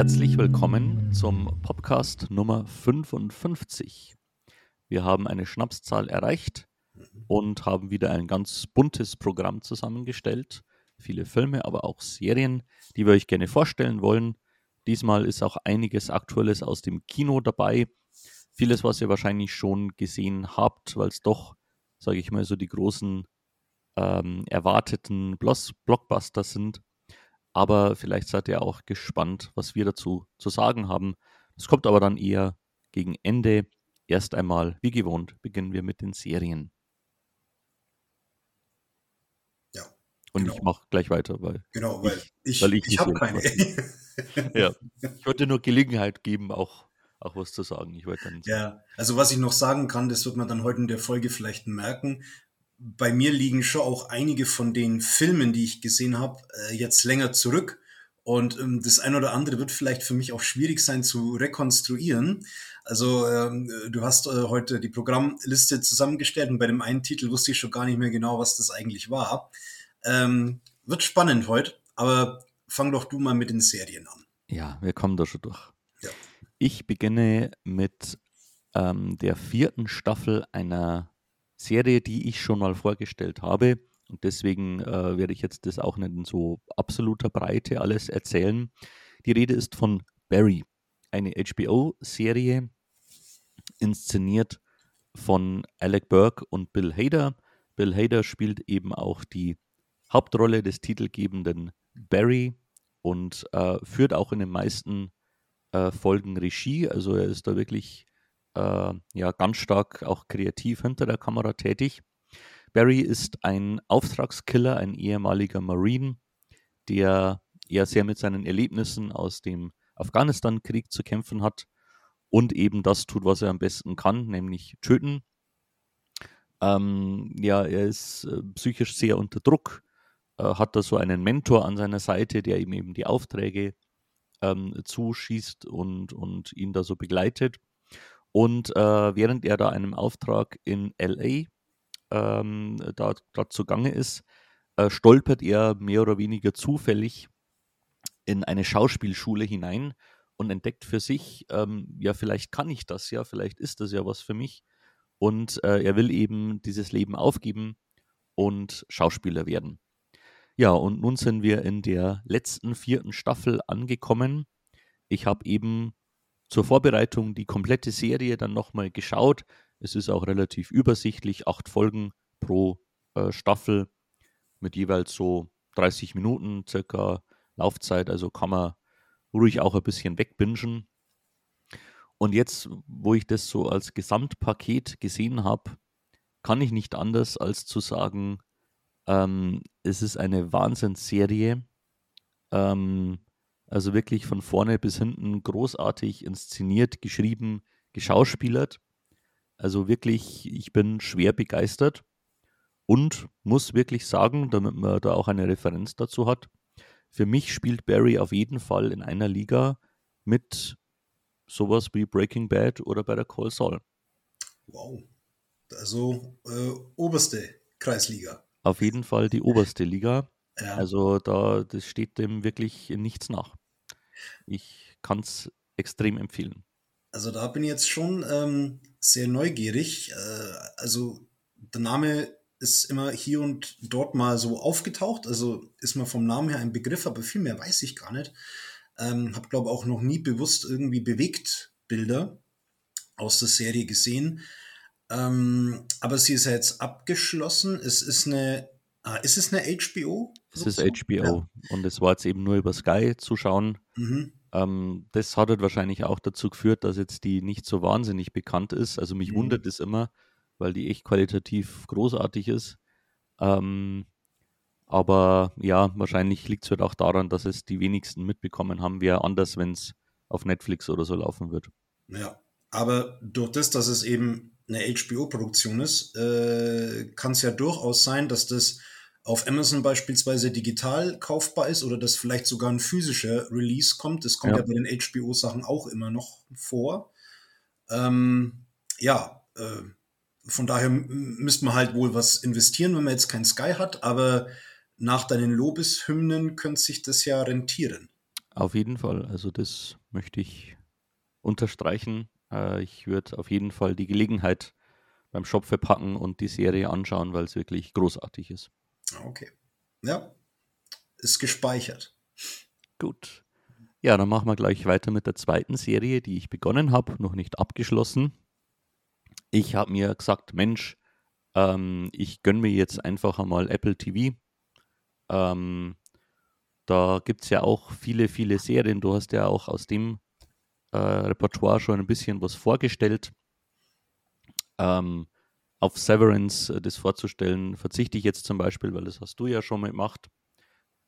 Herzlich willkommen zum Podcast Nummer 55. Wir haben eine Schnapszahl erreicht und haben wieder ein ganz buntes Programm zusammengestellt. Viele Filme, aber auch Serien, die wir euch gerne vorstellen wollen. Diesmal ist auch einiges Aktuelles aus dem Kino dabei. Vieles, was ihr wahrscheinlich schon gesehen habt, weil es doch, sage ich mal, so die großen ähm, erwarteten Blockbuster sind. Aber vielleicht seid ihr auch gespannt, was wir dazu zu sagen haben. Das kommt aber dann eher gegen Ende. Erst einmal, wie gewohnt, beginnen wir mit den Serien. Ja. Und genau. ich mache gleich weiter, weil genau, weil ich, ich, ich, ich habe keine. ja, ich wollte nur Gelegenheit geben, auch, auch was zu sagen. Ich wollte dann ja, also was ich noch sagen kann, das wird man dann heute in der Folge vielleicht merken bei mir liegen schon auch einige von den Filmen, die ich gesehen habe, äh, jetzt länger zurück. Und ähm, das eine oder andere wird vielleicht für mich auch schwierig sein zu rekonstruieren. Also ähm, du hast äh, heute die Programmliste zusammengestellt und bei dem einen Titel wusste ich schon gar nicht mehr genau, was das eigentlich war. Ähm, wird spannend heute, aber fang doch du mal mit den Serien an. Ja, wir kommen da schon durch. Ja. Ich beginne mit ähm, der vierten Staffel einer Serie, die ich schon mal vorgestellt habe. Und deswegen äh, werde ich jetzt das auch nicht in so absoluter Breite alles erzählen. Die Rede ist von Barry, eine HBO-Serie, inszeniert von Alec Burke und Bill Hader. Bill Hader spielt eben auch die Hauptrolle des titelgebenden Barry und äh, führt auch in den meisten äh, Folgen Regie. Also er ist da wirklich äh, ja ganz stark auch kreativ hinter der Kamera tätig. Barry ist ein Auftragskiller, ein ehemaliger Marine, der ja sehr mit seinen Erlebnissen aus dem Afghanistan-Krieg zu kämpfen hat und eben das tut, was er am besten kann, nämlich töten. Ähm, ja, er ist äh, psychisch sehr unter Druck, äh, hat da so einen Mentor an seiner Seite, der ihm eben die Aufträge ähm, zuschießt und, und ihn da so begleitet. Und äh, während er da einem Auftrag in LA ähm, da, da zugange ist, äh, stolpert er mehr oder weniger zufällig in eine Schauspielschule hinein und entdeckt für sich, ähm, ja, vielleicht kann ich das ja, vielleicht ist das ja was für mich. Und äh, er will eben dieses Leben aufgeben und Schauspieler werden. Ja, und nun sind wir in der letzten vierten Staffel angekommen. Ich habe eben zur Vorbereitung die komplette Serie dann nochmal geschaut. Es ist auch relativ übersichtlich, acht Folgen pro äh, Staffel mit jeweils so 30 Minuten circa Laufzeit, also kann man ruhig auch ein bisschen wegbingen. Und jetzt, wo ich das so als Gesamtpaket gesehen habe, kann ich nicht anders als zu sagen, ähm, es ist eine Wahnsinnsserie. Ähm, also wirklich von vorne bis hinten großartig inszeniert, geschrieben, geschauspielert. Also wirklich, ich bin schwer begeistert und muss wirklich sagen, damit man da auch eine Referenz dazu hat, für mich spielt Barry auf jeden Fall in einer Liga mit sowas wie Breaking Bad oder bei der Call Saul. Wow. Also äh, oberste Kreisliga. Auf jeden Fall die oberste Liga. Ja. Also da das steht dem wirklich nichts nach. Ich kann es extrem empfehlen. Also da bin ich jetzt schon ähm, sehr neugierig. Äh, also der Name ist immer hier und dort mal so aufgetaucht. Also ist mir vom Namen her ein Begriff, aber viel mehr weiß ich gar nicht. Ähm, hab glaube auch noch nie bewusst irgendwie bewegt Bilder aus der Serie gesehen. Ähm, aber sie ist ja jetzt abgeschlossen. Es ist eine, ah, ist es eine HBO? Es ist HBO ja. und es war jetzt eben nur über Sky zu schauen. Mhm. Ähm, das hat halt wahrscheinlich auch dazu geführt, dass jetzt die nicht so wahnsinnig bekannt ist. Also mich mhm. wundert es immer, weil die echt qualitativ großartig ist. Ähm, aber ja, wahrscheinlich liegt es halt auch daran, dass es die wenigsten mitbekommen haben, wäre anders, wenn es auf Netflix oder so laufen wird. Ja, aber durch das, dass es eben eine HBO-Produktion ist, äh, kann es ja durchaus sein, dass das auf Amazon beispielsweise digital kaufbar ist oder dass vielleicht sogar ein physischer Release kommt. Das kommt ja, ja bei den HBO-Sachen auch immer noch vor. Ähm, ja, äh, von daher müsste man halt wohl was investieren, wenn man jetzt kein Sky hat, aber nach deinen Lobeshymnen könnte sich das ja rentieren. Auf jeden Fall. Also das möchte ich unterstreichen. Äh, ich würde auf jeden Fall die Gelegenheit beim Schopfe packen und die Serie anschauen, weil es wirklich großartig ist. Okay. Ja, ist gespeichert. Gut. Ja, dann machen wir gleich weiter mit der zweiten Serie, die ich begonnen habe, noch nicht abgeschlossen. Ich habe mir gesagt, Mensch, ähm, ich gönne mir jetzt einfach einmal Apple TV. Ähm, da gibt es ja auch viele, viele Serien. Du hast ja auch aus dem äh, Repertoire schon ein bisschen was vorgestellt. Ähm, auf Severance äh, das vorzustellen, verzichte ich jetzt zum Beispiel, weil das hast du ja schon mal gemacht.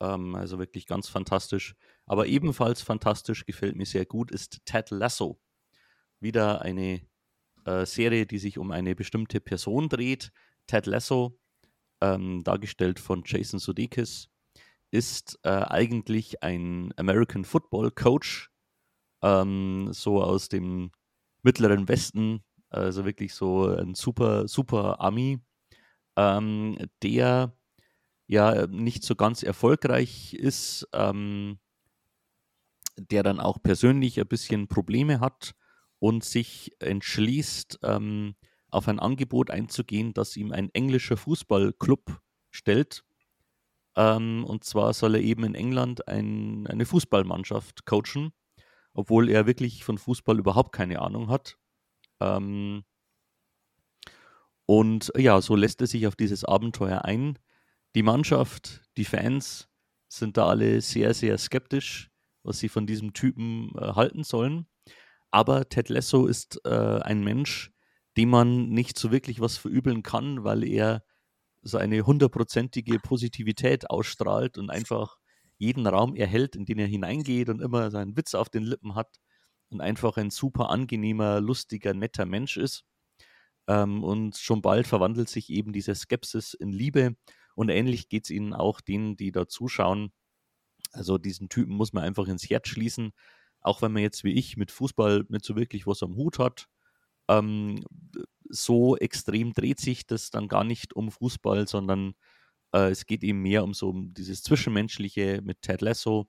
Ähm, also wirklich ganz fantastisch. Aber ebenfalls fantastisch, gefällt mir sehr gut, ist Ted Lasso. Wieder eine äh, Serie, die sich um eine bestimmte Person dreht. Ted Lasso, ähm, dargestellt von Jason Sudeikis, ist äh, eigentlich ein American Football Coach, ähm, so aus dem mittleren Westen, also wirklich so ein super, super Ami, ähm, der ja nicht so ganz erfolgreich ist, ähm, der dann auch persönlich ein bisschen Probleme hat und sich entschließt, ähm, auf ein Angebot einzugehen, das ihm ein englischer Fußballclub stellt. Ähm, und zwar soll er eben in England ein, eine Fußballmannschaft coachen, obwohl er wirklich von Fußball überhaupt keine Ahnung hat. Ähm, und ja, so lässt er sich auf dieses Abenteuer ein. Die Mannschaft, die Fans sind da alle sehr, sehr skeptisch, was sie von diesem Typen äh, halten sollen. Aber Ted Lasso ist äh, ein Mensch, dem man nicht so wirklich was verübeln kann, weil er so eine hundertprozentige Positivität ausstrahlt und einfach jeden Raum erhält, in den er hineingeht und immer seinen Witz auf den Lippen hat und einfach ein super angenehmer, lustiger, netter Mensch ist. Ähm, und schon bald verwandelt sich eben diese Skepsis in Liebe und ähnlich geht es ihnen auch denen, die da zuschauen. Also diesen Typen muss man einfach ins Herz schließen, auch wenn man jetzt wie ich mit Fußball nicht so wirklich was am Hut hat. Ähm, so extrem dreht sich das dann gar nicht um Fußball, sondern äh, es geht eben mehr um so um dieses Zwischenmenschliche mit Ted Lasso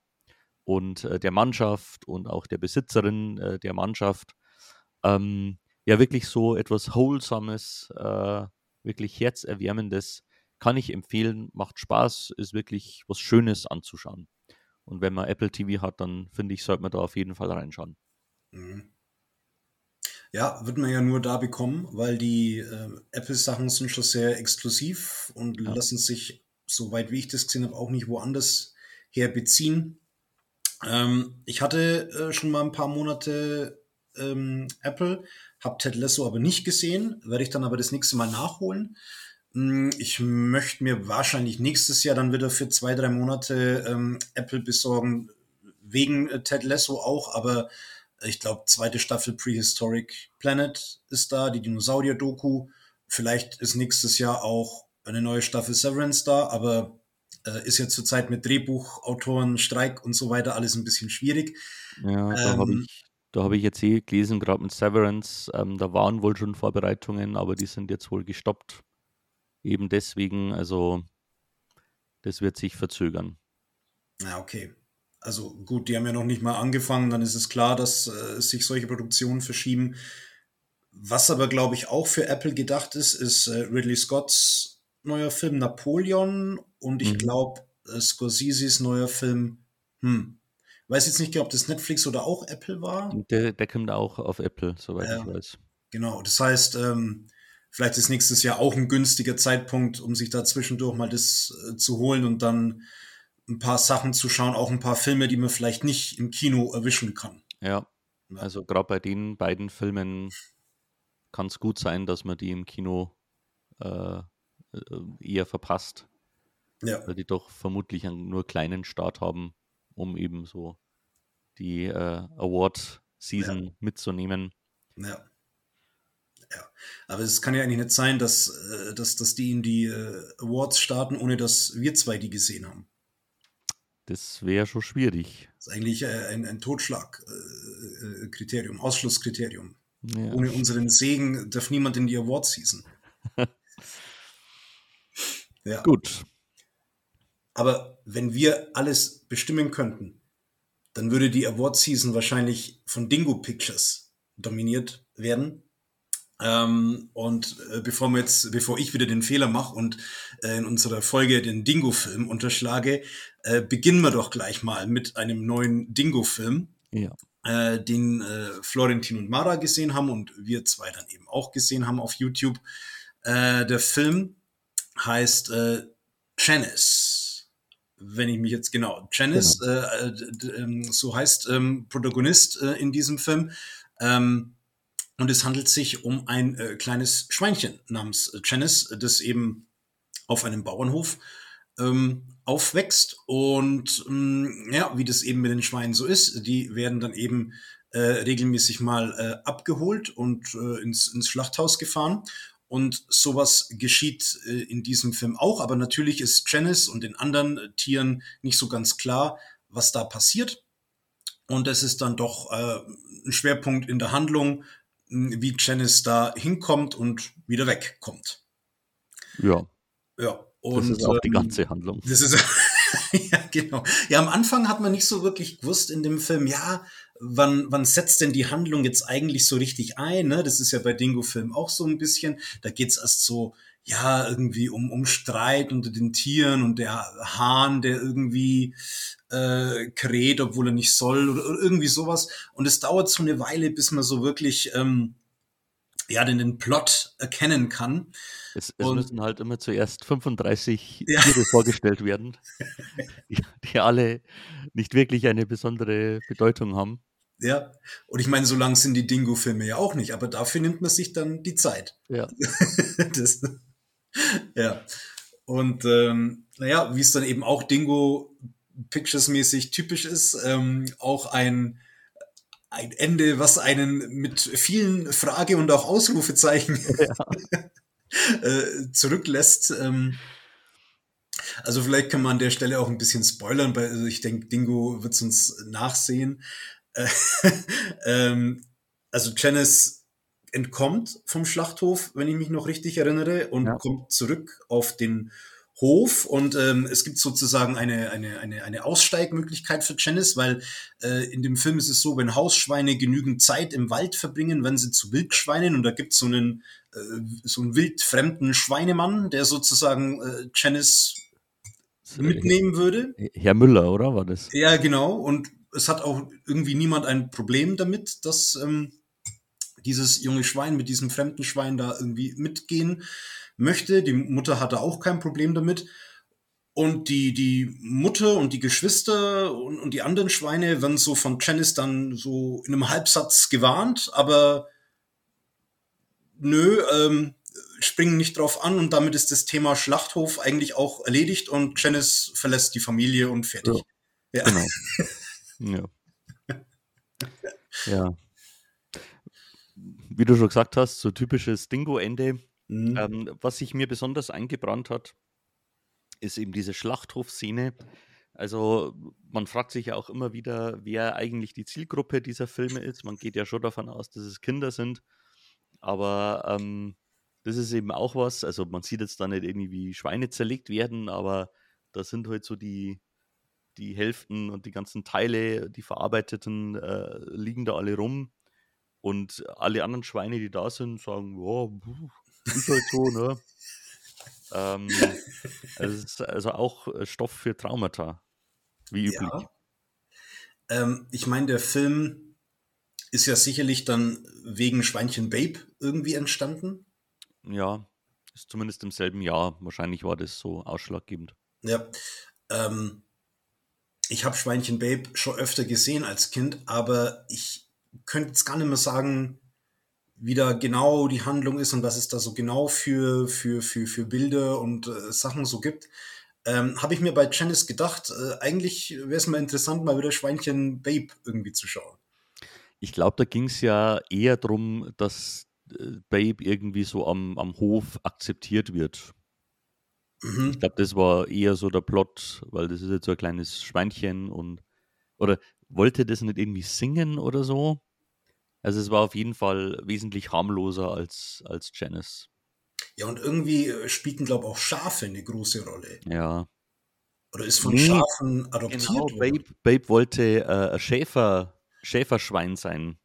und äh, der Mannschaft und auch der Besitzerin äh, der Mannschaft. Ähm, ja, wirklich so etwas Wholesomes, äh, wirklich Herzerwärmendes kann ich empfehlen, macht Spaß, ist wirklich was Schönes anzuschauen. Und wenn man Apple TV hat, dann finde ich, sollte man da auf jeden Fall reinschauen. Mhm. Ja, wird man ja nur da bekommen, weil die äh, Apple-Sachen sind schon sehr exklusiv und ja. lassen sich, soweit wie ich das gesehen habe, auch nicht woanders her beziehen. Ähm, ich hatte äh, schon mal ein paar Monate ähm, Apple, habe Ted Lasso aber nicht gesehen, werde ich dann aber das nächste Mal nachholen. Hm, ich möchte mir wahrscheinlich nächstes Jahr dann wieder für zwei, drei Monate ähm, Apple besorgen, wegen äh, Ted Lasso auch, aber ich glaube, zweite Staffel Prehistoric Planet ist da, die Dinosaurier-Doku. Vielleicht ist nächstes Jahr auch eine neue Staffel Severance da, aber äh, ist ja zurzeit mit Drehbuchautoren, Streik und so weiter alles ein bisschen schwierig. Ja, da ähm, habe ich, hab ich jetzt eh gelesen, gerade mit Severance, ähm, da waren wohl schon Vorbereitungen, aber die sind jetzt wohl gestoppt. Eben deswegen, also das wird sich verzögern. Ja, okay also gut, die haben ja noch nicht mal angefangen, dann ist es klar, dass äh, sich solche Produktionen verschieben. Was aber, glaube ich, auch für Apple gedacht ist, ist äh, Ridley Scotts neuer Film Napoleon und ich mhm. glaube äh, Scorseses neuer Film, hm, weiß jetzt nicht, ob das Netflix oder auch Apple war. Der, der kommt auch auf Apple, soweit ja, ich weiß. Genau, das heißt, ähm, vielleicht ist nächstes Jahr auch ein günstiger Zeitpunkt, um sich da zwischendurch mal das äh, zu holen und dann ein paar Sachen zu schauen, auch ein paar Filme, die man vielleicht nicht im Kino erwischen kann. Ja, also gerade bei den beiden Filmen kann es gut sein, dass man die im Kino äh, äh, eher verpasst. Ja. Weil die doch vermutlich einen nur kleinen Start haben, um eben so die äh, Award-Season ja. mitzunehmen. Ja. Ja, aber es kann ja eigentlich nicht sein, dass, äh, dass, dass die in die äh, Awards starten, ohne dass wir zwei die gesehen haben. Das wäre schon schwierig. Das ist eigentlich äh, ein, ein Totschlagkriterium, äh, äh Ausschlusskriterium. Ja. Ohne unseren Segen darf niemand in die Award-Season. ja. Gut. Aber wenn wir alles bestimmen könnten, dann würde die Award Season wahrscheinlich von Dingo Pictures dominiert werden. Ähm, und äh, bevor wir jetzt, bevor ich wieder den Fehler mache und äh, in unserer Folge den Dingo-Film unterschlage, äh, beginnen wir doch gleich mal mit einem neuen Dingo-Film, Ja. äh, den äh, Florentin und Mara gesehen haben und wir zwei dann eben auch gesehen haben auf YouTube. Äh, der Film heißt äh, Janice. Wenn ich mich jetzt genau, Janice, d- ähm, so heißt ähm, Protagonist in diesem Film. Ähm, und es handelt sich um ein äh, kleines Schweinchen namens äh, Janice, das eben auf einem Bauernhof ähm, aufwächst. Und ähm, ja, wie das eben mit den Schweinen so ist, die werden dann eben äh, regelmäßig mal äh, abgeholt und äh, ins, ins Schlachthaus gefahren. Und sowas geschieht äh, in diesem Film auch. Aber natürlich ist Janice und den anderen äh, Tieren nicht so ganz klar, was da passiert. Und es ist dann doch äh, ein Schwerpunkt in der Handlung, wie Janice da hinkommt und wieder wegkommt. Ja, Ja, das und ist auch die ähm, ganze Handlung. das ist ja genau. Ja, am Anfang hat man nicht so wirklich gewusst in dem Film, ja, wann, wann setzt denn die Handlung jetzt eigentlich so richtig ein? Ne? Das ist ja bei Dingo-Film auch so ein bisschen. Da geht's erst so, ja, irgendwie um, um Streit unter den Tieren und der Hahn, der irgendwie äh, kräht, obwohl er nicht soll oder, oder irgendwie sowas. Und es dauert so eine Weile, bis man so wirklich ähm, ja, den, den Plot erkennen kann. Es, es und- müssen halt immer zuerst 35 Ja. Tiere vorgestellt werden, die, die alle nicht wirklich eine besondere Bedeutung haben. Ja, und ich meine, so lang sind die Dingo-Filme ja auch nicht, aber dafür nimmt man sich dann die Zeit. Ja, das, ja. Und ähm, naja, wie es dann eben auch Dingo Pictures-mäßig typisch ist, ähm, auch ein, ein Ende, was einen mit vielen Frage- und auch Ausrufezeichen äh, zurücklässt. Ähm, also vielleicht kann man an der Stelle auch ein bisschen spoilern, weil also ich denke, Dingo wird es uns nachsehen. Äh, ähm, also Janice entkommt vom Schlachthof, wenn ich mich noch richtig erinnere, und Ja. kommt zurück auf den Hof und ähm, es gibt sozusagen eine, eine, eine, eine Aussteigmöglichkeit für Janice, weil äh, in dem Film ist es so, wenn Hausschweine genügend Zeit im Wald verbringen, werden sie zu Wildschweinen und da gibt es so einen, äh, so einen wildfremden Schweinemann, der sozusagen äh, Janice mitnehmen würde. Herr Müller, oder war das? Ja, genau. Und es hat auch irgendwie niemand ein Problem damit, dass ähm, dieses junge Schwein mit diesem fremden Schwein da irgendwie mitgehen möchte. Die Mutter hatte auch kein Problem damit. Und die, die Mutter und die Geschwister und, und die anderen Schweine werden so von Janice dann so in einem Halbsatz gewarnt, aber nö, ähm, springen nicht drauf an und damit ist das Thema Schlachthof eigentlich auch erledigt und Janice verlässt die Familie und fertig. Ja. Genau. Ja. ja. Wie du schon gesagt hast, so typisches Dingo-Ende. Mhm. Ähm, was sich mir besonders eingebrannt hat, ist eben diese Schlachthofszene. Also man fragt sich ja auch immer wieder, wer eigentlich die Zielgruppe dieser Filme ist. Man geht ja schon davon aus, dass es Kinder sind. Aber ähm, das ist eben auch was. Also man sieht jetzt da nicht irgendwie wie Schweine zerlegt werden, aber da sind halt so die, die Hälften und die ganzen Teile, die verarbeiteten, äh, liegen da alle rum. Und alle anderen Schweine, die da sind, sagen, ja, ist halt so, ne? ähm, also, es ist also auch äh, Stoff für Traumata, wie üblich. Ja. Ähm, ich meine, der Film ist ja sicherlich dann wegen Schweinchen Babe irgendwie entstanden. Ja, ist zumindest im selben Jahr. Wahrscheinlich war das so ausschlaggebend. Ja. Ähm, ich habe Schweinchen Babe schon öfter gesehen als Kind, aber ich könnte jetzt gar nicht mehr sagen, wie da genau die Handlung ist und was es da so genau für, für, für, für Bilder und äh, Sachen so gibt. Ähm, habe ich mir bei Janice gedacht, äh, eigentlich wäre es mal interessant, mal wieder Schweinchen Babe irgendwie zu schauen. Ich glaube, da ging es ja eher darum, dass äh, Babe irgendwie so am, am Hof akzeptiert wird. Mhm. Ich glaube, das war eher so der Plot, weil das ist jetzt so ein kleines Schweinchen und oder wollte das nicht irgendwie singen oder so? Also es war auf jeden Fall wesentlich harmloser als, als Janice. Ja, und irgendwie äh, spielten, glaube ich, auch Schafe eine große Rolle. Ja. Oder ist von nee, Schafen adoptiert genau, worden? Babe, Babe wollte äh, Schäfer, Schäferschwein sein,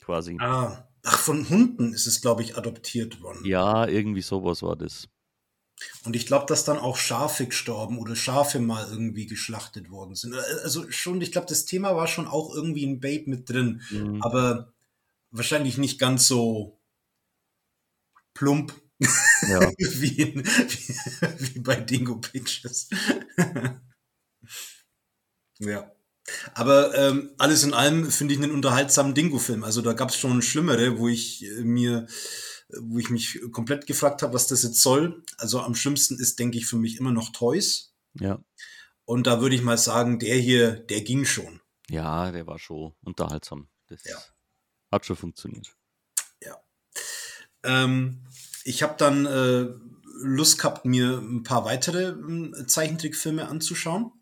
quasi. Ah, ach, von Hunden ist es, glaube ich, adoptiert worden. Ja, irgendwie sowas war das. Und ich glaube, dass dann auch Schafe gestorben oder Schafe mal irgendwie geschlachtet worden sind. Äh, also schon, ich glaube, das Thema war schon auch irgendwie in Babe mit drin, mhm. aber wahrscheinlich nicht ganz so plump ja. wie, in, wie, wie, bei Dingo Pictures. ja. Aber ähm, alles in allem finde ich einen unterhaltsamen Dingo-Film. Also da gab es schon schlimmere, wo ich äh, mir wo ich mich komplett gefragt habe, was das jetzt soll. Also am schlimmsten ist, denke ich, für mich immer noch Toys. Ja. Und da würde ich mal sagen, der hier, der ging schon. Ja, der war schon unterhaltsam. Das ja. hat schon funktioniert. Ja. Ähm, ich habe dann äh, Lust gehabt, mir ein paar weitere äh, Zeichentrickfilme anzuschauen.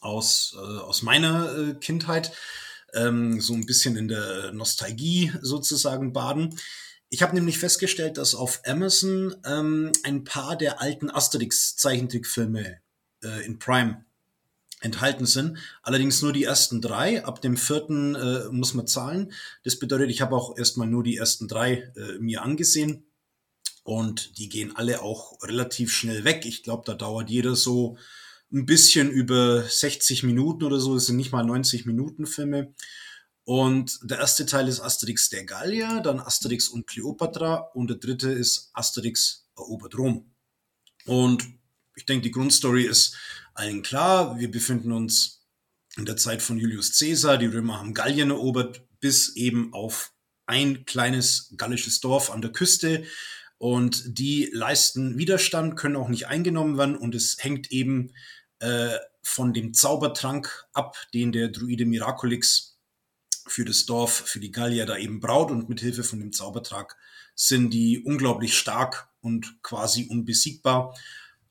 Aus, äh, aus meiner äh, Kindheit. Ähm, so ein bisschen in der Nostalgie sozusagen baden. Ich habe nämlich festgestellt, dass auf Amazon ähm, ein paar der alten Asterix-Zeichentrickfilme äh, in Prime enthalten sind. Allerdings nur die ersten drei. Ab dem vierten äh, muss man zahlen. Das bedeutet, ich habe auch erstmal nur die ersten drei äh, mir angesehen. Und die gehen alle auch relativ schnell weg. Ich glaube, da dauert jeder so ein bisschen über 60 Minuten oder so. Es sind nicht mal 90 Minuten Filme. Und der erste Teil ist Asterix der Gallier, dann Asterix und Cleopatra und der dritte ist Asterix erobert Rom. Und ich denke, die Grundstory ist allen klar. Wir befinden uns in der Zeit von Julius Caesar. Die Römer haben Gallien erobert bis eben auf ein kleines gallisches Dorf an der Küste. Und die leisten Widerstand, können auch nicht eingenommen werden. Und es hängt eben äh, von dem Zaubertrank ab, den der Druide Miraculix für das Dorf, für die Gallier da eben braut und mit Hilfe von dem Zaubertrag sind die unglaublich stark und quasi unbesiegbar.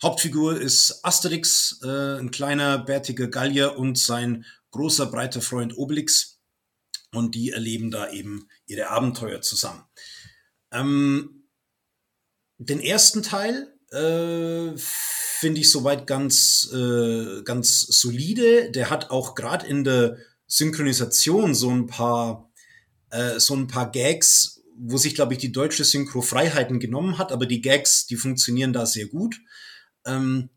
Hauptfigur ist Asterix, äh, ein kleiner bärtiger Gallier und sein großer breiter Freund Obelix und die erleben da eben ihre Abenteuer zusammen. Ähm, den ersten Teil äh, finde ich soweit ganz äh, ganz solide. Der hat auch gerade in der Synchronisation so ein paar, äh, so ein paar Gags, wo sich, glaube ich, die deutsche Synchro Freiheiten genommen hat, aber die Gags, die funktionieren da sehr gut. Ähm,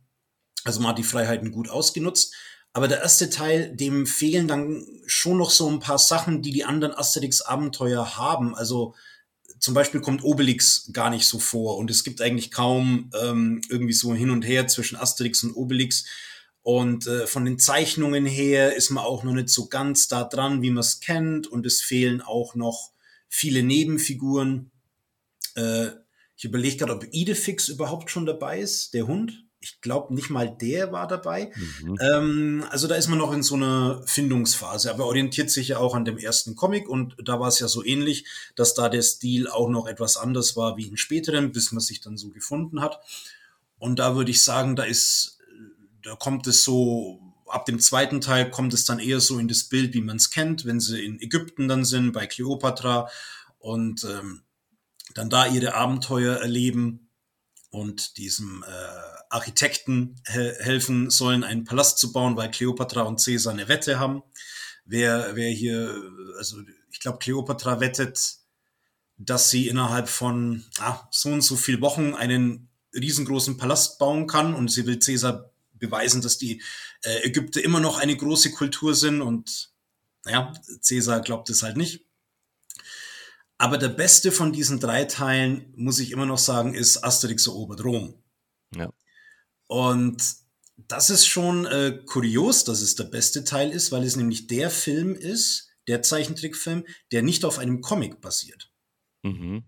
also man hat die Freiheiten gut ausgenutzt. Aber der erste Teil, dem fehlen dann schon noch so ein paar Sachen, die die anderen Asterix-Abenteuer haben. Also zum Beispiel kommt Obelix gar nicht so vor und es gibt eigentlich kaum ähm, irgendwie so hin und her zwischen Asterix und Obelix. Und äh, von den Zeichnungen her ist man auch noch nicht so ganz da dran, wie man es kennt. Und es fehlen auch noch viele Nebenfiguren. Äh, ich überlege gerade, ob Idefix überhaupt schon dabei ist, der Hund. Ich glaube, nicht mal der war dabei. Mhm. Ähm, also da ist man noch in so einer Findungsphase, aber orientiert sich ja auch an dem ersten Comic und da war es ja so ähnlich, dass da der Stil auch noch etwas anders war wie in späteren, bis man sich dann so gefunden hat. Und da würde ich sagen, da ist da kommt es so, ab dem zweiten Teil kommt es dann eher so in das Bild, wie man es kennt, wenn sie in Ägypten dann sind, bei Kleopatra und ähm, dann da ihre Abenteuer erleben und diesem äh, Architekten he helfen sollen, einen Palast zu bauen, weil Kleopatra und Caesar eine Wette haben. Wer, wer hier, also ich glaube, Kleopatra wettet, dass sie innerhalb von ah, so und so viel Wochen einen riesengroßen Palast bauen kann und sie will Caesar beweisen, dass die äh, Ägypter immer noch eine große Kultur sind und naja, Cäsar glaubt es halt nicht. Aber der beste von diesen drei Teilen, muss ich immer noch sagen, ist Asterix erobert Rom. Ja. Und das ist schon äh, kurios, dass es der beste Teil ist, weil es nämlich der Film ist, der Zeichentrickfilm, der nicht auf einem Comic basiert. Mhm.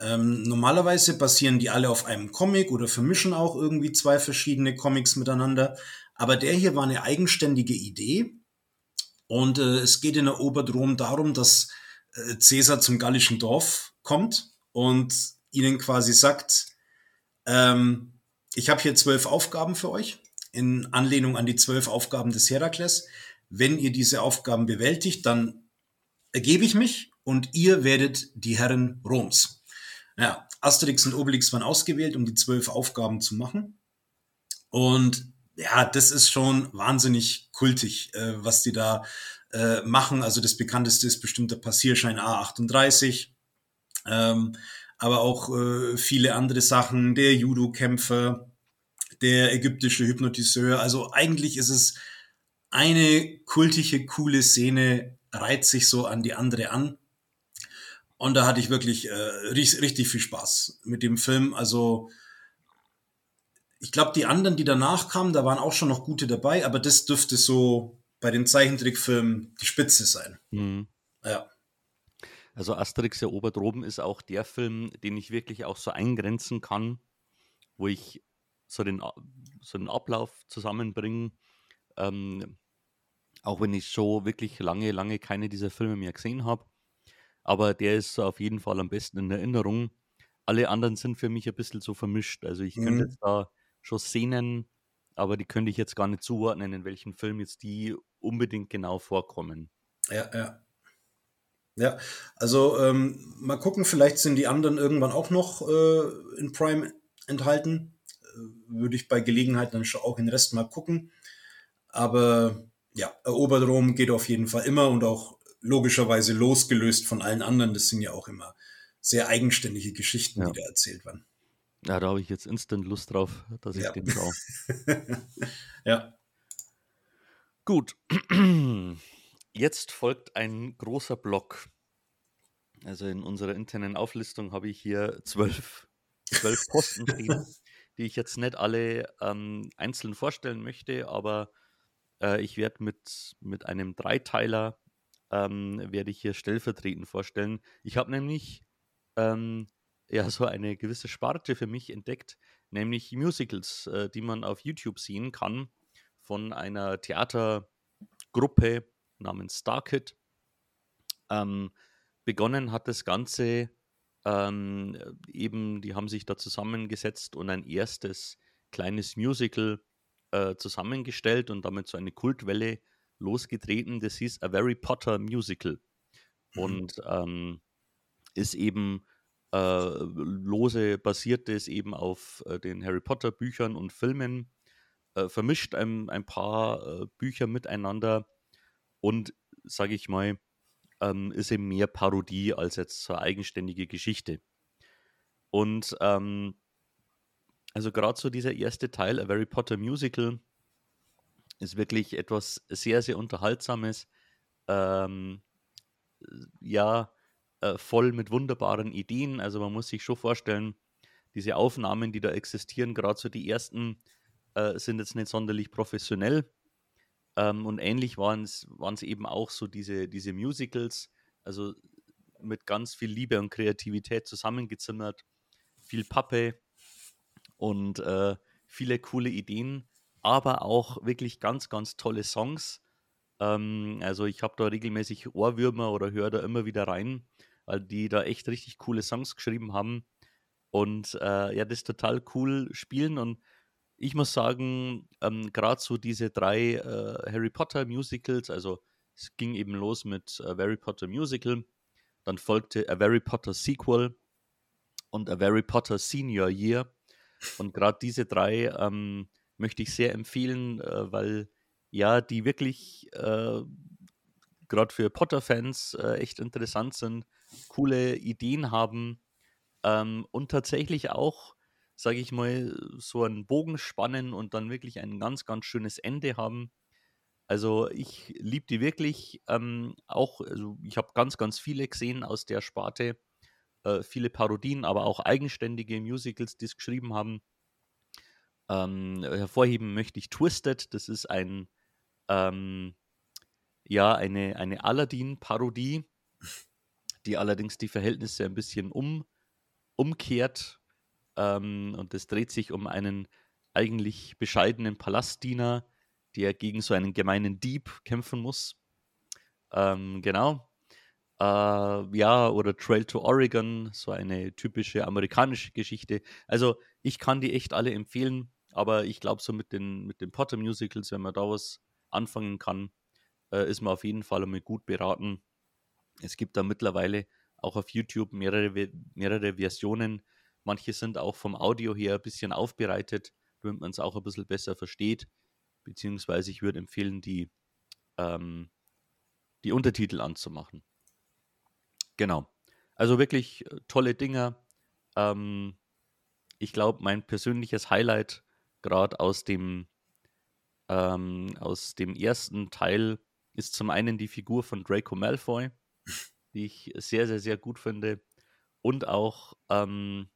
Ähm, normalerweise basieren die alle auf einem Comic oder vermischen auch irgendwie zwei verschiedene Comics miteinander. Aber der hier war eine eigenständige Idee. Und äh, es geht in der Oberdrom darum, dass äh, Caesar zum gallischen Dorf kommt und ihnen quasi sagt, ähm, ich habe hier zwölf Aufgaben für euch, in Anlehnung an die zwölf Aufgaben des Herakles. Wenn ihr diese Aufgaben bewältigt, dann ergebe ich mich und ihr werdet die Herren Roms. Ja, Asterix und Obelix waren ausgewählt, um die zwölf Aufgaben zu machen. Und ja, das ist schon wahnsinnig kultig, äh, was die da äh, machen. Also das bekannteste ist bestimmt der Passierschein A38. Ähm, aber auch äh, viele andere Sachen, der Judo-Kämpfer, der ägyptische Hypnotiseur. Also eigentlich ist es eine kultige, coole Szene, reiht sich so an die andere an. Und da hatte ich wirklich äh, richtig viel Spaß mit dem Film. Also ich glaube, die anderen, die danach kamen, da waren auch schon noch gute dabei, aber das dürfte so bei den Zeichentrickfilmen die Spitze sein. Mhm. Ja. Also Asterix erobert Rom ist auch der Film, den ich wirklich auch so eingrenzen kann, wo ich so den, so den Ablauf zusammenbringe. Ähm, auch wenn ich schon wirklich lange, lange keine dieser Filme mehr gesehen habe. Aber der ist auf jeden Fall am besten in Erinnerung. Alle anderen sind für mich ein bisschen so vermischt. Also ich mhm. könnte jetzt da schon Szenen, aber die könnte ich jetzt gar nicht zuordnen, in welchem Film jetzt die unbedingt genau vorkommen. Ja, ja. Ja, also ähm, mal gucken, vielleicht sind die anderen irgendwann auch noch äh, in Prime enthalten. Äh, würde ich bei Gelegenheit dann schon auch den Rest mal gucken. Aber ja, erobert Rom geht auf jeden Fall immer und auch logischerweise losgelöst von allen anderen. Das sind ja auch immer sehr eigenständige Geschichten, ja. die da erzählt werden. Ja, da habe ich jetzt instant Lust drauf, dass ich ja. den schaue. ja. Gut. Jetzt folgt ein großer Block. Also in unserer internen Auflistung habe ich hier zwölf, zwölf Posten stehen, die ich jetzt nicht alle ähm, einzeln vorstellen möchte, aber äh, ich werde mit, mit einem Dreiteiler ähm, werde ich hier stellvertretend vorstellen. Ich habe nämlich ähm, ja so eine gewisse Sparte für mich entdeckt, nämlich Musicals, äh, die man auf YouTube sehen kann von einer Theatergruppe namens Starkid. Ähm, begonnen hat das Ganze ähm, eben, die haben sich da zusammengesetzt und ein erstes kleines Musical äh, zusammengestellt und damit so eine Kultwelle losgetreten. Das hieß A Harry Potter Musical mhm. und ähm, ist eben äh, lose basiert es eben auf äh, den Harry Potter Büchern und Filmen, äh, vermischt ein, ein paar äh, Bücher miteinander und, sage ich mal, ähm, ist eben mehr Parodie als jetzt so eine eigenständige Geschichte. Und ähm, also gerade so dieser erste Teil, A Harry Potter Musical, ist wirklich etwas sehr, sehr Unterhaltsames. Ähm, ja, äh, voll mit wunderbaren Ideen. Also man muss sich schon vorstellen, diese Aufnahmen, die da existieren, gerade so die ersten, äh, sind jetzt nicht sonderlich professionell. Ähm, und ähnlich waren es eben auch so diese, diese Musicals, also mit ganz viel Liebe und Kreativität zusammengezimmert, viel Pappe und äh, viele coole Ideen, aber auch wirklich ganz, ganz tolle Songs. Ähm, also ich habe da regelmäßig Ohrwürmer oder höre da immer wieder rein, weil die da echt richtig coole Songs geschrieben haben und äh, ja, das total cool spielen und ich muss sagen, ähm, gerade so diese drei äh, Harry Potter Musicals, also es ging eben los mit A Harry Potter Musical, dann folgte A Harry Potter Sequel und A Harry Potter Senior Year. Und gerade diese drei ähm, möchte ich sehr empfehlen, äh, weil ja, die wirklich äh, gerade für Potter-Fans äh, echt interessant sind, coole Ideen haben ähm, und tatsächlich auch sage ich mal, so einen Bogen spannen und dann wirklich ein ganz, ganz schönes Ende haben. Also ich liebe die wirklich. Ähm, auch, also ich habe ganz, ganz viele gesehen aus der Sparte. Äh, viele Parodien, aber auch eigenständige Musicals, die es geschrieben haben. Ähm, hervorheben möchte ich Twisted. Das ist ein, ähm, ja, eine, eine Aladdin-Parodie, die allerdings die Verhältnisse ein bisschen um, umkehrt ähm, und es dreht sich um einen eigentlich bescheidenen Palastdiener, der gegen so einen gemeinen Dieb kämpfen muss. Ähm, genau. Äh, ja, oder Trail to Oregon, so eine typische amerikanische Geschichte. Also ich kann die echt alle empfehlen, aber ich glaube so mit den, mit den Potter Musicals, wenn man da was anfangen kann, äh, ist man auf jeden Fall einmal gut beraten. Es gibt da mittlerweile auch auf YouTube mehrere, mehrere Versionen Manche sind auch vom Audio her ein bisschen aufbereitet, damit man es auch ein bisschen besser versteht. beziehungsweise ich würde empfehlen, die, ähm, die Untertitel anzumachen. Genau. Also wirklich äh, tolle Dinger. Ähm, ich glaube, mein persönliches Highlight gerade aus dem ähm, aus dem ersten Teil ist zum einen die Figur von Draco Malfoy, die ich sehr, sehr, sehr gut finde. Und auch ähm,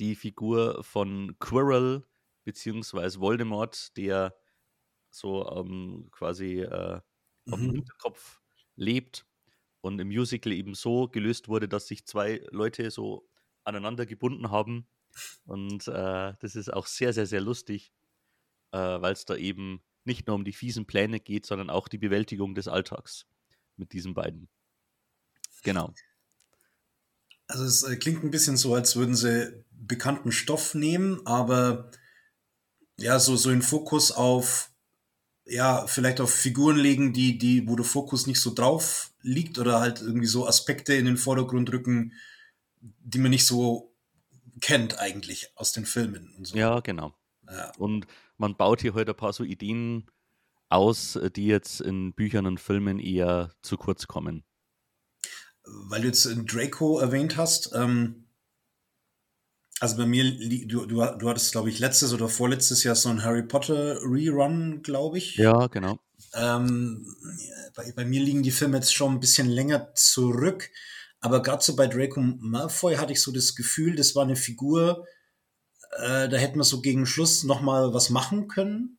die Figur von Quirrell beziehungsweise Voldemort, der so ähm, quasi äh, auf dem Mhm. Hinterkopf lebt und im Musical eben so gelöst wurde, dass sich zwei Leute so aneinander gebunden haben. Und äh, das ist auch sehr, sehr, sehr lustig, äh, weil es da eben nicht nur um die fiesen Pläne geht, sondern auch die Bewältigung des Alltags mit diesen beiden. Genau. Also es äh, klingt ein bisschen so, als würden sie bekannten Stoff nehmen, aber ja, so, so den Fokus auf, ja, vielleicht auf Figuren legen, die, die, wo der Fokus nicht so drauf liegt oder halt irgendwie so Aspekte in den Vordergrund rücken, die man nicht so kennt eigentlich aus den Filmen und so. Ja, genau. Ja. Und man baut hier heute ein paar so Ideen aus, äh, die jetzt in Büchern und Filmen eher zu kurz kommen. Weil du jetzt äh, Draco erwähnt hast, ähm, also bei mir, du, du, du hattest, glaube ich, letztes oder vorletztes Jahr so ein Harry Potter Rerun, glaube ich. Ja, genau. Ähm, bei, bei mir liegen die Filme jetzt schon ein bisschen länger zurück, aber gerade so bei Draco Malfoy hatte ich so das Gefühl, das war eine Figur, äh, da hätten wir so gegen Schluss noch mal was machen können.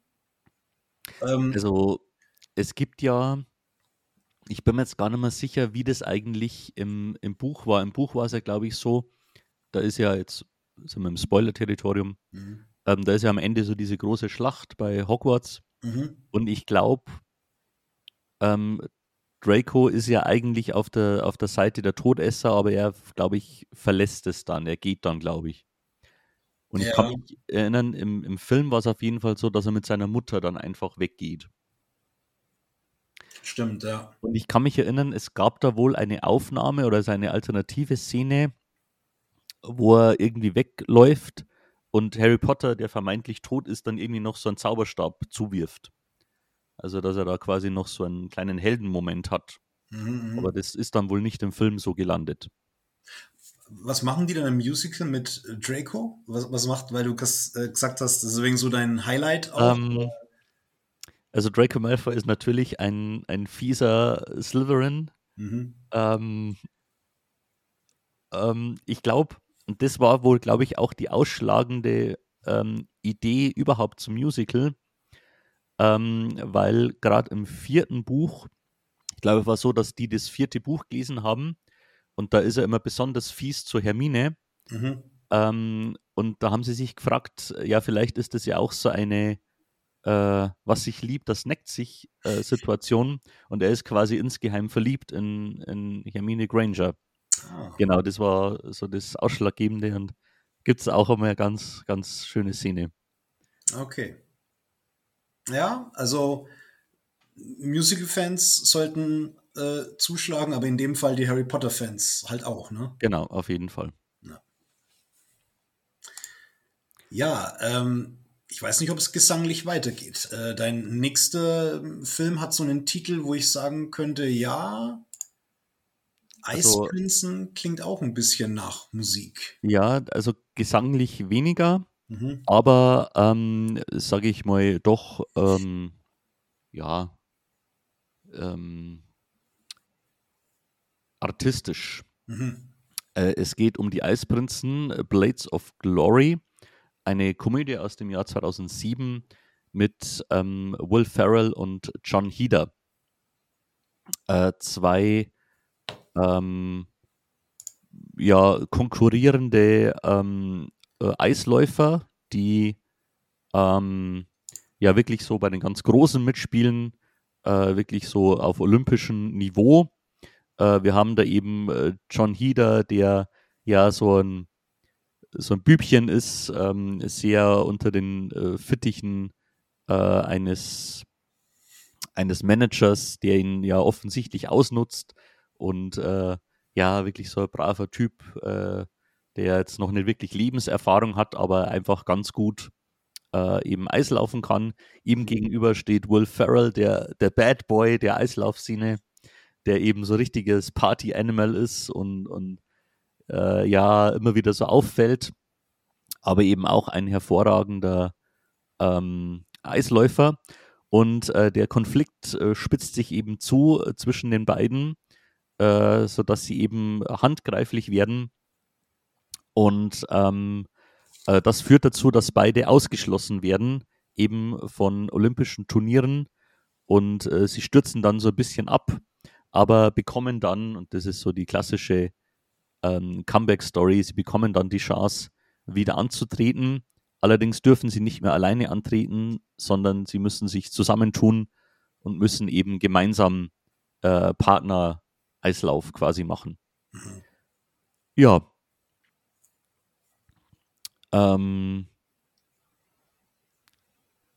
Ähm, Also es gibt ja, ich bin mir jetzt gar nicht mehr sicher, wie das eigentlich im, im Buch war. Im Buch war es ja, glaube ich, so, da ist ja jetzt, sind wir im Spoiler-Territorium, mhm. ähm, da ist ja am Ende so diese große Schlacht bei Hogwarts. Mhm. Und ich glaube, ähm, Draco ist ja eigentlich auf der, auf der Seite der Todesser, aber er, glaube ich, verlässt es dann. Er geht dann, glaube ich. Und ich kann Ja. mich erinnern, im, im Film war es auf jeden Fall so, dass er mit seiner Mutter dann einfach weggeht. Stimmt, ja. Und ich kann mich erinnern, es gab da wohl eine Aufnahme oder eine alternative Szene, wo er irgendwie wegläuft und Harry Potter, der vermeintlich tot ist, dann irgendwie noch so einen Zauberstab zuwirft. Also, dass er da quasi noch so einen kleinen Heldenmoment hat. Mhm, mhm. Aber das ist dann wohl nicht im Film so gelandet. Was machen die dann im Musical mit äh, Draco? Was, was macht, weil du äh, gesagt hast, das ist wegen so dein Highlight auch? Ähm, also, Draco Malfoy ist natürlich ein, ein fieser Slytherin. mhm. Ähm, ähm, ich glaube, und das war wohl, glaube ich, auch die ausschlagende ähm, Idee überhaupt zum Musical, ähm, weil gerade im vierten Buch, ich glaube, es war so, dass die das vierte Buch gelesen haben und da ist er immer besonders fies zu Hermine. Mhm. Ähm, und da haben sie sich gefragt, ja, vielleicht ist das ja auch so eine, äh, was sich liebt, das neckt sich äh, Situation. Und er ist quasi insgeheim verliebt in, in Hermine Granger. Ah. Genau, das war so das Ausschlaggebende und gibt es auch einmal eine ganz, ganz schöne Szene. Okay. Ja, also Musical-Fans sollten äh, zuschlagen, aber in dem Fall die Harry Potter-Fans halt auch, ne? Genau, auf jeden Fall. Ja, ähm, ich weiß nicht, ob es gesanglich weitergeht. Äh, dein nächster Film hat so einen Titel, wo ich sagen könnte, ja, Also- Eisprinzen klingt auch ein bisschen nach Musik. Ja, also gesanglich weniger, Mhm. aber ähm, sage ich mal doch, ähm, ja, ähm, artistisch. Mhm. Äh, es geht um die Eisprinzen, Blades of Glory, eine Komödie aus dem Jahr 2007 mit ähm, Will Ferrell und John Heder. Äh, zwei ähm, ja, konkurrierende ähm, äh, Eisläufer, die ähm, ja wirklich so bei den ganz Großen mitspielen, äh, wirklich so auf olympischem Niveau. Äh, wir haben da eben äh, John Heder, der ja so ein, so ein Bübchen ist, ähm, sehr unter den äh, Fittichen äh, eines, eines Managers, der ihn ja offensichtlich ausnutzt und ja, wirklich so ein braver Typ, äh, der jetzt noch nicht wirklich Lebenserfahrung hat, aber einfach ganz gut äh, eben Eislaufen kann. Ihm gegenüber steht Will Ferrell, der, der Bad Boy der Eislaufszene, der eben so richtiges Party-Animal ist und, und äh, ja immer wieder so auffällt, aber eben auch ein hervorragender ähm, Eisläufer. Und äh, der Konflikt äh, spitzt sich eben zu äh, zwischen den beiden, äh, sodass sie eben handgreiflich werden. Und ähm, äh, das führt dazu, dass beide ausgeschlossen werden, eben von olympischen Turnieren. Und äh, sie stürzen dann so ein bisschen ab, aber bekommen dann, und das ist so die klassische ähm, Comeback-Story, sie bekommen dann die Chance, wieder anzutreten. Allerdings dürfen sie nicht mehr alleine antreten, sondern sie müssen sich zusammentun und müssen eben gemeinsam äh, Partner-Eislauf quasi machen. Mhm. Ja, ähm,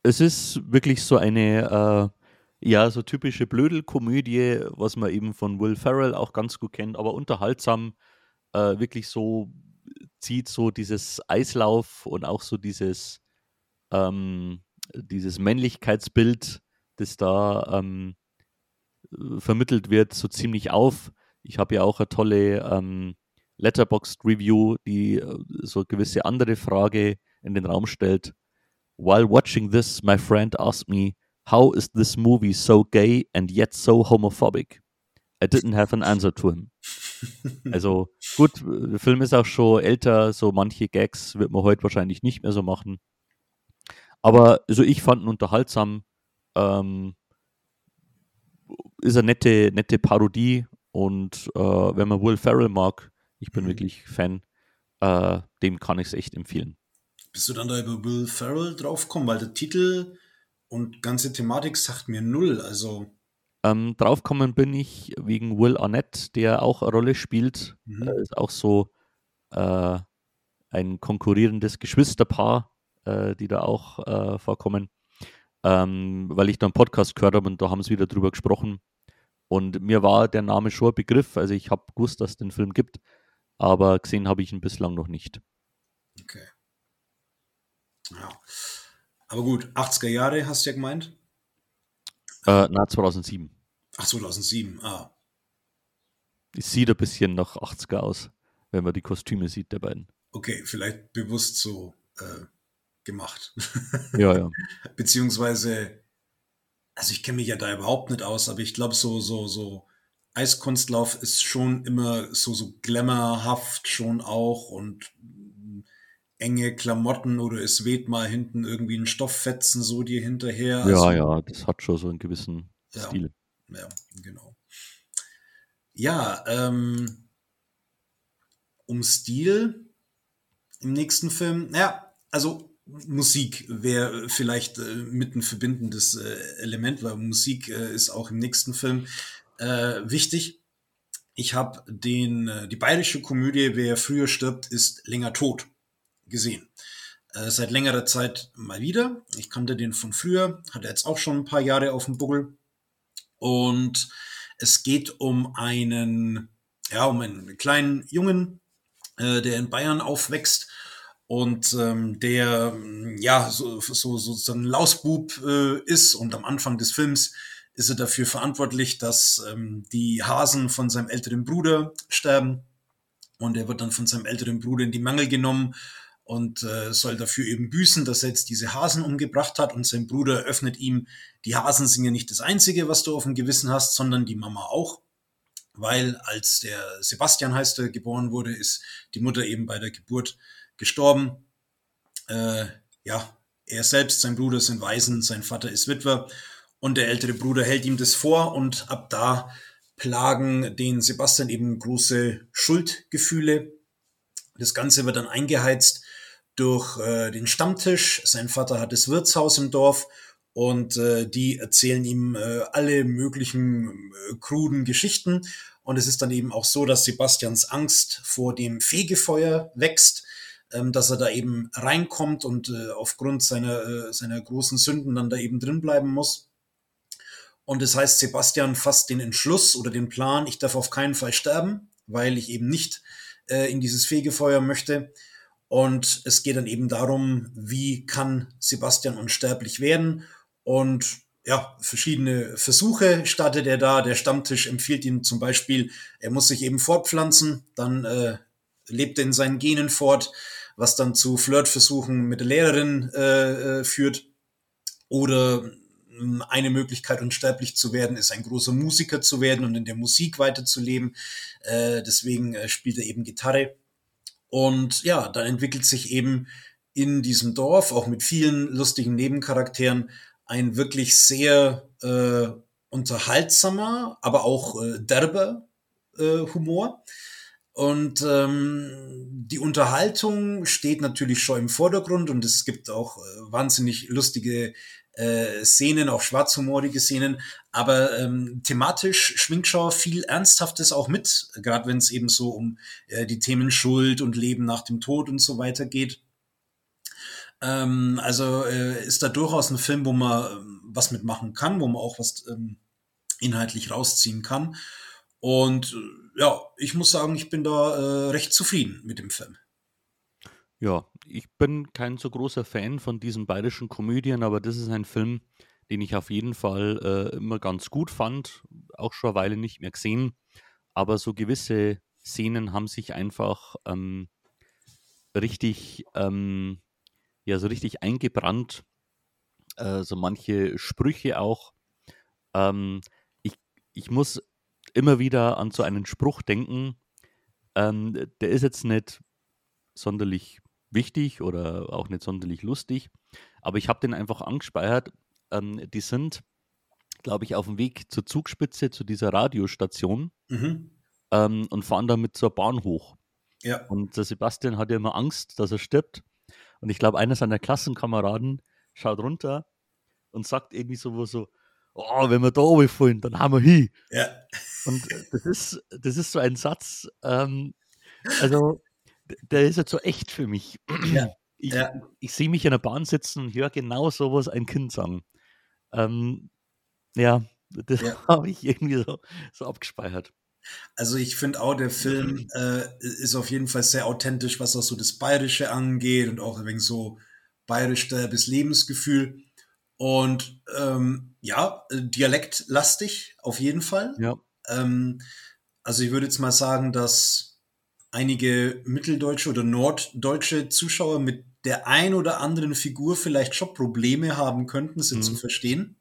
es ist wirklich so eine, äh, ja, so typische Blödelkomödie, was man eben von Will Ferrell auch ganz gut kennt, aber unterhaltsam, äh, wirklich so zieht so dieses Eislauf und auch so dieses, ähm, dieses Männlichkeitsbild, das da ähm, vermittelt wird, so ziemlich auf. Ich habe ja auch eine tolle ähm, Letterboxd Review, die äh, so gewisse andere Frage in den Raum stellt. While watching this, my friend asked me, how is this movie so gay and yet so homophobic? I didn't have an answer to him. Also gut, der Film ist auch schon älter, so manche Gags wird man heute wahrscheinlich nicht mehr so machen. Aber also ich fand ihn unterhaltsam. Ähm, ist eine nette, nette Parodie und äh, wenn man Will Ferrell mag, ich bin mhm. wirklich Fan. Äh, dem kann ich es echt empfehlen. Bist du dann da über Will Ferrell draufgekommen? Weil der Titel und ganze Thematik sagt mir null. Also. Ähm, draufkommen bin ich wegen Will Arnett, der auch eine Rolle spielt. Mhm. Äh, ist auch so äh, ein konkurrierendes Geschwisterpaar, äh, die da auch äh, vorkommen. Ähm, weil ich da einen Podcast gehört habe und da haben sie wieder drüber gesprochen. Und mir war der Name schon ein Begriff. Also ich habe gewusst, dass es den Film gibt, aber gesehen habe ich ihn bislang noch nicht. Okay. Ja. Aber gut, 80er Jahre hast du ja gemeint? Äh, na, 2007. Ach, 2007, ah. Es sieht ein bisschen nach 80er aus, wenn man die Kostüme sieht der beiden. Okay, vielleicht bewusst so äh, gemacht. ja, ja. Beziehungsweise, also ich kenne mich ja da überhaupt nicht aus, aber ich glaube, so, so, so Eiskunstlauf ist schon immer so, so glamourhaft schon auch und enge Klamotten oder es weht mal hinten irgendwie ein Stofffetzen so dir hinterher. Also, ja, ja, das hat schon so einen gewissen ja, Stil. Ja, genau. Ja, ähm, um Stil im nächsten Film, ja, also Musik wäre vielleicht äh, mit ein verbindendes äh, Element, weil Musik äh, ist auch im nächsten Film äh, wichtig. Ich habe den äh, die bayerische Komödie Wer früher stirbt ist länger tot gesehen. Äh, seit längerer Zeit mal wieder. Ich kannte den von früher, hatte jetzt auch schon ein paar Jahre auf dem Buckel und es geht um einen ja um einen kleinen Jungen, äh, der in Bayern aufwächst und ähm, der ja so, so, so ein Lausbub äh, ist und am Anfang des Films ist er dafür verantwortlich, dass ähm, die Hasen von seinem älteren Bruder sterben. Und er wird dann von seinem älteren Bruder in die Mangel genommen und äh, soll dafür eben büßen, dass er jetzt diese Hasen umgebracht hat. Und sein Bruder öffnet ihm, die Hasen sind ja nicht das Einzige, was du auf dem Gewissen hast, sondern die Mama auch. Weil als der Sebastian heißt er, geboren wurde, ist die Mutter eben bei der Geburt gestorben. Äh, ja, er selbst, sein Bruder sind Waisen, sein Vater ist Witwer. Und der ältere Bruder hält ihm das vor und ab da plagen den Sebastian eben große Schuldgefühle. Das Ganze wird dann eingeheizt durch äh, den Stammtisch. Sein Vater hat das Wirtshaus im Dorf und äh, die erzählen ihm äh, alle möglichen äh, kruden Geschichten. Und es ist dann eben auch so, dass Sebastians Angst vor dem Fegefeuer wächst, ähm, dass er da eben reinkommt und äh, aufgrund seiner, äh, seiner großen Sünden dann da eben drin bleiben muss. Und das heißt, Sebastian fasst den Entschluss oder den Plan, ich darf auf keinen Fall sterben, weil ich eben nicht äh, in dieses Fegefeuer möchte. Und es geht dann eben darum, wie kann Sebastian unsterblich werden und ja, verschiedene Versuche startet er da. Der Stammtisch empfiehlt ihm zum Beispiel, er muss sich eben fortpflanzen, dann äh, lebt er in seinen Genen fort, was dann zu Flirtversuchen mit der Lehrerin äh, äh führt. Oder eine Möglichkeit, unsterblich zu werden, ist ein großer Musiker zu werden und in der Musik weiterzuleben. Äh, deswegen äh, spielt er eben Gitarre. Und ja, dann entwickelt sich eben in diesem Dorf, auch mit vielen lustigen Nebencharakteren, ein wirklich sehr äh, unterhaltsamer, aber auch äh, derber äh, Humor. Und ähm, die Unterhaltung steht natürlich schon im Vordergrund und es gibt auch äh, wahnsinnig lustige äh, Szenen, auch schwarzhumorige Szenen, aber ähm, thematisch schwingt schon viel Ernsthaftes auch mit, gerade wenn es eben so um äh, die Themen Schuld und Leben nach dem Tod und so weiter geht. Ähm, also äh, ist da durchaus ein Film, wo man ähm, was mitmachen kann, wo man auch was ähm, inhaltlich rausziehen kann. Und äh, ja, ich muss sagen, ich bin da äh, recht zufrieden mit dem Film. Ja, ich bin kein so großer Fan von diesen bayerischen Komödien, aber das ist ein Film, den ich auf jeden Fall äh, immer ganz gut fand, auch schon eine Weile nicht mehr gesehen. Aber so gewisse Szenen haben sich einfach ähm, richtig, ähm, ja, so richtig eingebrannt. Äh, so manche Sprüche auch. Ähm, ich, ich muss immer wieder an so einen Spruch denken. Ähm, der ist jetzt nicht sonderlich wichtig oder auch nicht sonderlich lustig, aber ich habe den einfach angespeichert. Ähm, die sind, glaube ich, auf dem Weg zur Zugspitze, zu dieser Radiostation mhm. ähm, und fahren damit zur Bahn hoch. Ja. Und der Sebastian hat ja immer Angst, dass er stirbt. Und ich glaube, einer seiner Klassenkameraden schaut runter und sagt irgendwie so, so oh, wenn wir da oben fallen, dann haben wir hin. Ja. Und das ist, das ist so ein Satz, ähm, also der ist jetzt so echt für mich. Ja. Ich, ja. ich sehe mich in der Bahn sitzen und höre genau sowas ein Kind sagen. Ähm, ja, das ja. habe ich irgendwie so, so abgespeichert. Also ich finde auch, der Film äh, ist auf jeden Fall sehr authentisch, was auch so das Bayerische angeht und auch ein wenig so bayerisch bis Lebensgefühl. Und ähm, ja, dialektlastig auf jeden Fall. Ja. Ähm, also ich würde jetzt mal sagen, dass einige mitteldeutsche oder norddeutsche Zuschauer mit der ein oder anderen Figur vielleicht schon Probleme haben könnten, sie mhm. zu verstehen.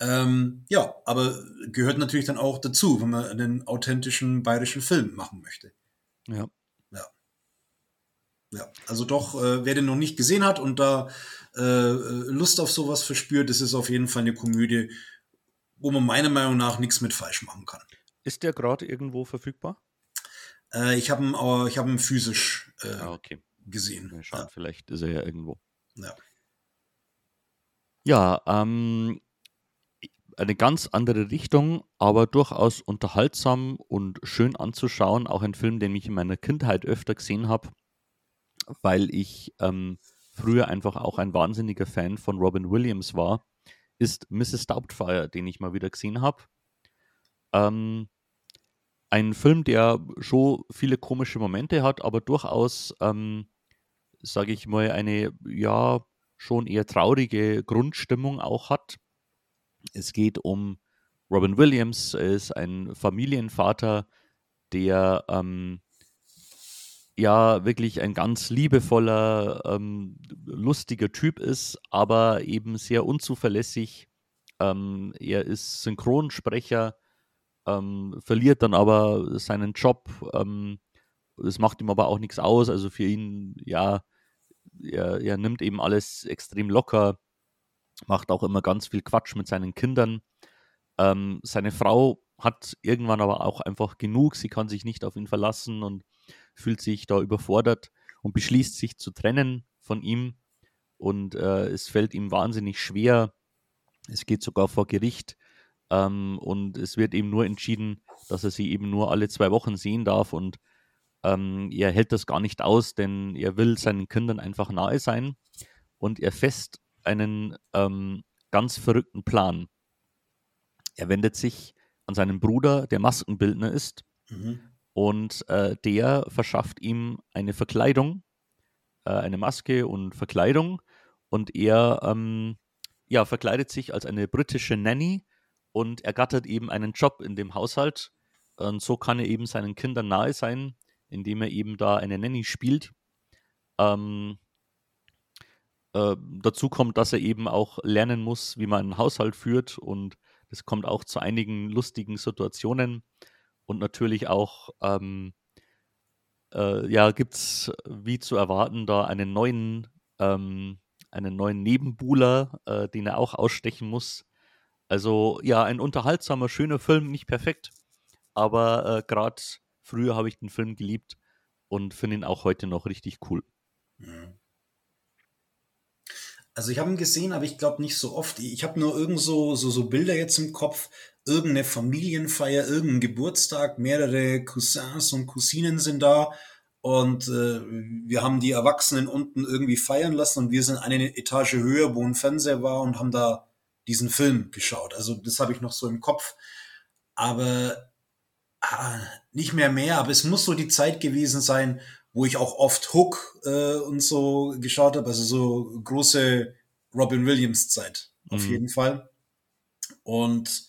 Ähm, ja, aber gehört natürlich dann auch dazu, wenn man einen authentischen bayerischen Film machen möchte. Ja. Ja. Ja, also doch, äh, wer den noch nicht gesehen hat und da äh, Lust auf sowas verspürt, das ist auf jeden Fall eine Komödie, wo man meiner Meinung nach nichts mit falsch machen kann. Ist der gerade irgendwo verfügbar? Äh, ich habe ihn, äh, hab ihn physisch äh, ah, okay. gesehen. Schauen, ja. vielleicht ist er ja irgendwo. Ja. Ja, ähm, eine ganz andere Richtung, aber durchaus unterhaltsam und schön anzuschauen. Auch ein Film, den ich in meiner Kindheit öfter gesehen habe, weil ich ähm, früher einfach auch ein wahnsinniger Fan von Robin Williams war, ist Mrs. Doubtfire, den ich mal wieder gesehen habe. Ähm, ein Film, der schon viele komische Momente hat, aber durchaus, ähm, sage ich mal, eine ja schon eher traurige Grundstimmung auch hat. Es geht um Robin Williams, er ist ein Familienvater, der ähm, ja wirklich ein ganz liebevoller, ähm, lustiger Typ ist, aber eben sehr unzuverlässig. Ähm, er ist Synchronsprecher, ähm, verliert dann aber seinen Job. Ähm, das macht ihm aber auch nichts aus. Also für ihn, ja, er, er nimmt eben alles extrem locker, macht auch immer ganz viel Quatsch mit seinen Kindern. Ähm, seine Frau hat irgendwann aber auch einfach genug. Sie kann sich nicht auf ihn verlassen und fühlt sich da überfordert und beschließt sich zu trennen von ihm. Und äh, es fällt ihm wahnsinnig schwer. Es geht sogar vor Gericht. Ähm, und es wird eben nur entschieden, dass er sie eben nur alle zwei Wochen sehen darf. Und ähm, er hält das gar nicht aus, denn er will seinen Kindern einfach nahe sein. Und er fest einen ähm, ganz verrückten Plan. Er wendet sich an seinen Bruder, der Maskenbildner ist, mhm. Und äh, der verschafft ihm eine Verkleidung, äh, eine Maske und Verkleidung und er ähm, ja, verkleidet sich als eine britische Nanny und ergattert eben einen Job in dem Haushalt. Und so kann er eben seinen Kindern nahe sein, indem er eben da eine Nanny spielt. Ähm, äh, dazu kommt, dass er eben auch lernen muss, wie man einen Haushalt führt und das kommt auch zu einigen lustigen Situationen und natürlich auch, ähm, äh, ja, gibt es, wie zu erwarten, da einen neuen, ähm, einen neuen Nebenbuhler, äh, den er auch ausstechen muss. Also ja, ein unterhaltsamer, schöner Film, nicht perfekt, aber äh, gerade früher habe ich den Film geliebt und finde ihn auch heute noch richtig cool. Mhm. Also ich habe ihn gesehen, aber ich glaube nicht so oft. Ich habe nur irgend so, so, so Bilder jetzt im Kopf, irgendeine Familienfeier, irgendein Geburtstag, mehrere Cousins und Cousinen sind da und äh, wir haben die Erwachsenen unten irgendwie feiern lassen und wir sind eine Etage höher, wo ein Fernseher war und haben da diesen Film geschaut. Also das habe ich noch so im Kopf. Aber ah, nicht mehr mehr, aber es muss so die Zeit gewesen sein, wo ich auch oft Hook äh, und so geschaut habe, also so große Robin Williams Zeit auf mhm. jeden Fall. Und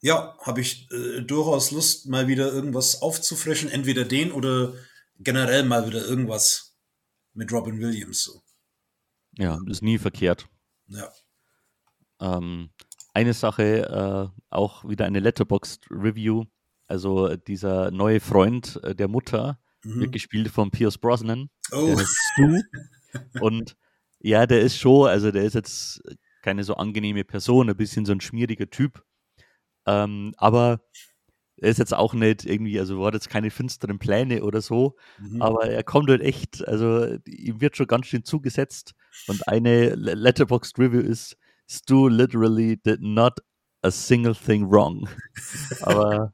ja, habe ich äh, durchaus Lust, mal wieder irgendwas aufzufrischen, entweder den oder generell mal wieder irgendwas mit Robin Williams so. Ja, ist nie verkehrt. Ja. Ähm, eine Sache, äh, auch wieder eine Letterboxd Review. Also dieser neue Freund äh, der Mutter, mhm. wird gespielt von Pierce Brosnan. Oh. Stu. Und ja, der ist schon, also der ist jetzt keine so angenehme Person, ein bisschen so ein schmieriger Typ. Ähm, aber er ist jetzt auch nicht irgendwie, also hat jetzt keine finsteren Pläne oder so, mhm. aber er kommt halt echt, also ihm wird schon ganz schön zugesetzt. Und eine Letterboxd Review ist, Stu literally did not a single thing wrong. aber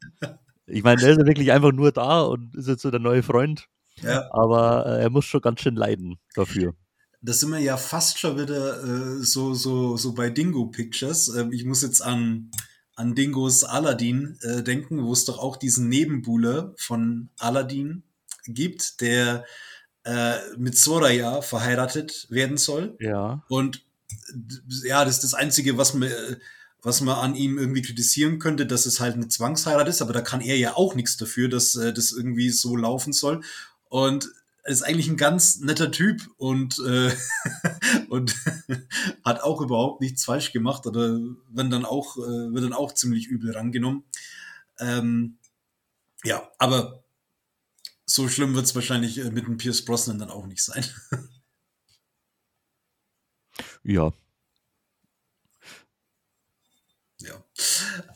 ich meine, er ist ja wirklich einfach nur da und ist jetzt so der neue Freund. Ja. Aber äh, er muss schon ganz schön leiden dafür. Da sind wir ja fast schon wieder äh, so, so, so bei Dingo Pictures. Ähm, ich muss jetzt an, an Dingos Aladdin äh, denken, wo es doch auch diesen Nebenbuhler von Aladdin gibt, der äh, mit Soraya verheiratet werden soll. Ja. Und ja, das ist das Einzige, was mir was man an ihm irgendwie kritisieren könnte, dass es halt eine Zwangsheirat ist, aber da kann er ja auch nichts dafür, dass äh, das irgendwie so laufen soll. Und er ist eigentlich ein ganz netter Typ und, äh, und hat auch überhaupt nichts falsch gemacht oder wenn dann auch, äh, wird dann auch ziemlich übel rangenommen. Ähm, ja, aber so schlimm wird es wahrscheinlich äh, mit dem Pierce Brosnan dann auch nicht sein. ja, ja.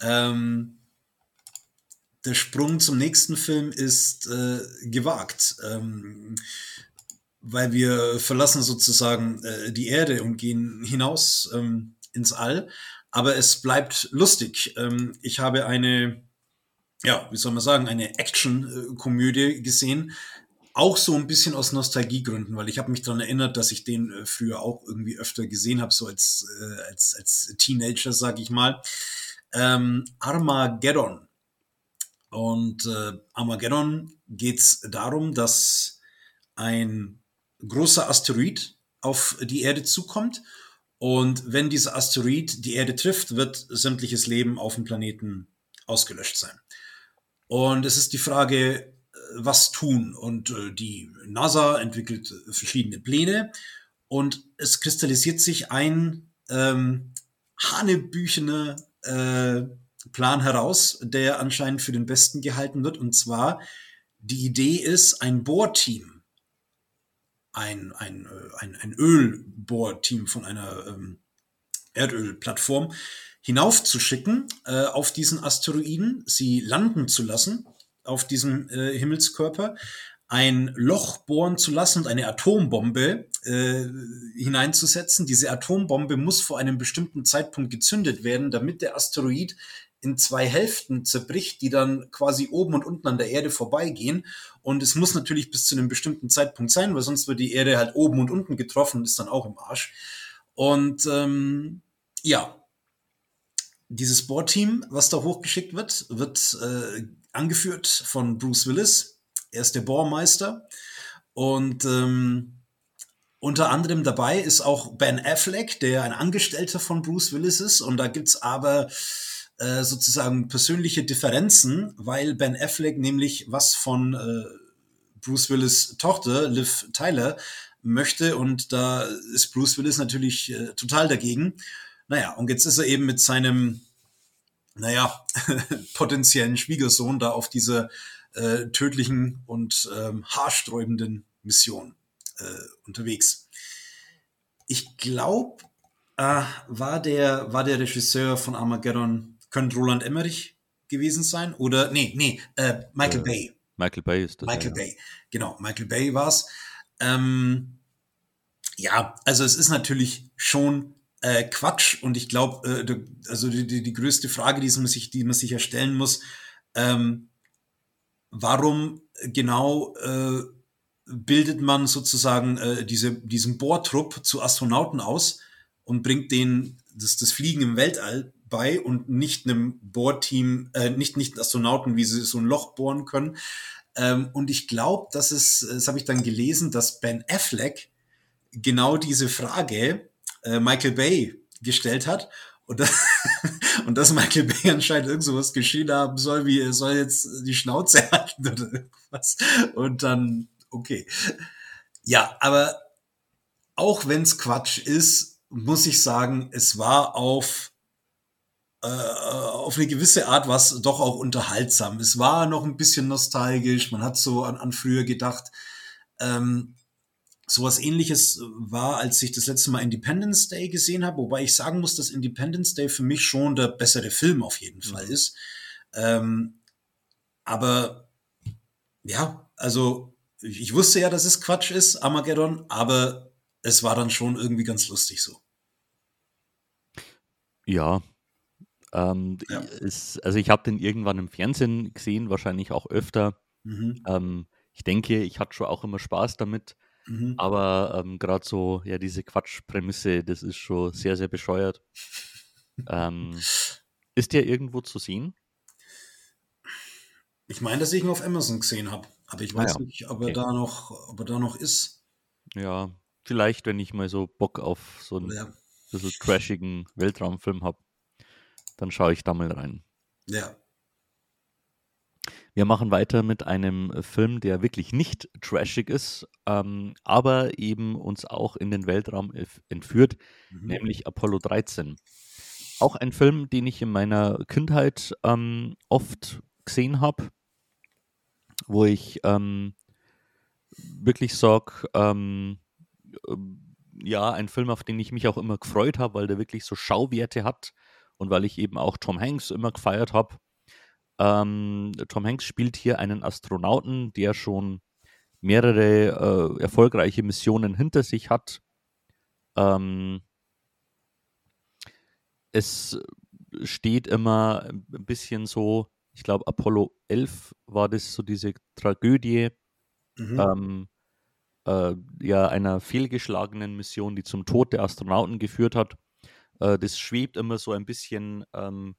Ähm, der Sprung zum nächsten Film ist äh, gewagt, ähm, weil wir verlassen sozusagen äh, die Erde und gehen hinaus ähm, ins All. Aber es bleibt lustig. Ähm, ich habe eine, ja, wie soll man sagen, eine Action-Komödie gesehen, auch so ein bisschen aus Nostalgiegründen, weil ich habe mich daran erinnert, dass ich den äh, früher auch irgendwie öfter gesehen habe, so als, äh, als, als Teenager, sage ich mal. Ähm, Armageddon. Und äh, Armageddon geht es darum, dass ein großer Asteroid auf die Erde zukommt. Und wenn dieser Asteroid die Erde trifft, wird sämtliches Leben auf dem Planeten ausgelöscht sein. Und es ist die Frage, was tun. Und äh, die NASA entwickelt verschiedene Pläne und es kristallisiert sich ein ähm, hanebüchener äh, Plan heraus, der anscheinend für den besten gehalten wird. Und zwar, die Idee ist, ein Bohrteam, ein, ein, äh, ein, ein Ölbohrteam von einer ähm, Erdölplattform hinaufzuschicken äh, auf diesen Asteroiden, sie landen zu lassen auf diesem äh, Himmelskörper ein Loch bohren zu lassen und eine Atombombe äh, hineinzusetzen. Diese Atombombe muss vor einem bestimmten Zeitpunkt gezündet werden, damit der Asteroid in zwei Hälften zerbricht, die dann quasi oben und unten an der Erde vorbeigehen. Und es muss natürlich bis zu einem bestimmten Zeitpunkt sein, weil sonst wird die Erde halt oben und unten getroffen und ist dann auch im Arsch. Und ähm, ja, dieses Bohrteam, was da hochgeschickt wird, wird äh, angeführt von Bruce Willis. Er ist der Bohrmeister. Und ähm, unter anderem dabei ist auch Ben Affleck, der ein Angestellter von Bruce Willis ist. Und da gibt's aber äh, sozusagen persönliche Differenzen, weil Ben Affleck nämlich was von äh, Bruce Willis Tochter, Liv Tyler, möchte. Und da ist Bruce Willis natürlich äh, total dagegen. Naja, und jetzt ist er eben mit seinem, naja, potenziellen Schwiegersohn da auf dieser äh, tödlichen und ähm, haarsträubenden Mission äh, unterwegs. Ich glaube, äh, war, der, war der Regisseur von Armageddon, könnte Roland Emmerich gewesen sein? Oder, nee, nee, äh, Michael äh, Bay. Michael Bay ist das. Michael ja. Bay, genau, Michael Bay war's. Ähm, ja, also es ist natürlich schon äh, Quatsch und ich glaube, äh, also die, die, die, größte Frage, die man sich, die man sich erstellen muss, ähm, warum genau äh, bildet man sozusagen äh, diese, diesen Bohrtrupp zu Astronauten aus und bringt denen das, das Fliegen im Weltall bei und nicht einem Bohrteam, äh, nicht, nicht Astronauten, wie sie so ein Loch bohren können. Ähm, und ich glaube, dass es, das habe ich dann gelesen, dass Ben Affleck genau diese Frage äh, Michael Bay gestellt hat und, das, und dass Michael Bay anscheinend irgend sowas geschehen haben soll, wie er soll jetzt die Schnauze halten oder irgendwas. Und dann, okay. Ja, aber auch wenn es Quatsch ist, muss ich sagen, es war auf, äh, auf eine gewisse Art was doch auch unterhaltsam. Es war noch ein bisschen nostalgisch, man hat so an, an früher gedacht. Ähm, sowas ähnliches war, als ich das letzte Mal Independence Day gesehen habe, wobei ich sagen muss, dass Independence Day für mich schon der bessere Film auf jeden Fall mhm. ist. Ähm, aber ja, also ich wusste ja, dass es Quatsch ist, Armageddon, aber es war dann schon irgendwie ganz lustig so. Ja. Ähm, ja. Ist, also ich habe den irgendwann im Fernsehen gesehen, wahrscheinlich auch öfter. Mhm. Ähm, ich denke, ich hatte schon auch immer Spaß damit. Mhm. Aber ähm, gerade so, ja, diese Quatschprämisse, das ist schon sehr, sehr bescheuert. ähm, ist der irgendwo zu sehen? Ich meine, dass ich ihn auf Amazon gesehen habe, aber ich weiß ah, ja. nicht, ob er, okay. da noch, ob er da noch ist. Ja, vielleicht, wenn ich mal so Bock auf so einen ja. bisschen trashigen Weltraumfilm habe, dann schaue ich da mal rein. Ja. Wir machen weiter mit einem äh, Film, der wirklich nicht trashig ist, ähm, aber eben uns auch in den Weltraum entführt, mhm. nämlich Apollo 13. Auch ein Film, den ich in meiner Kindheit ähm, oft gesehen habe, wo ich ähm, wirklich sage, ähm, äh, ja, ein Film, auf den ich mich auch immer gefreut habe, weil der wirklich so Schauwerte hat und weil ich eben auch Tom Hanks immer gefeiert habe. Ähm, Tom Hanks spielt hier einen Astronauten, der schon mehrere äh, erfolgreiche Missionen hinter sich hat. Ähm, es steht immer ein bisschen so, ich glaube, Apollo 11 war das so diese Tragödie mhm. ähm, äh, ja, einer fehlgeschlagenen Mission, die zum Tod der Astronauten geführt hat. Äh, das schwebt immer so ein bisschen ähm,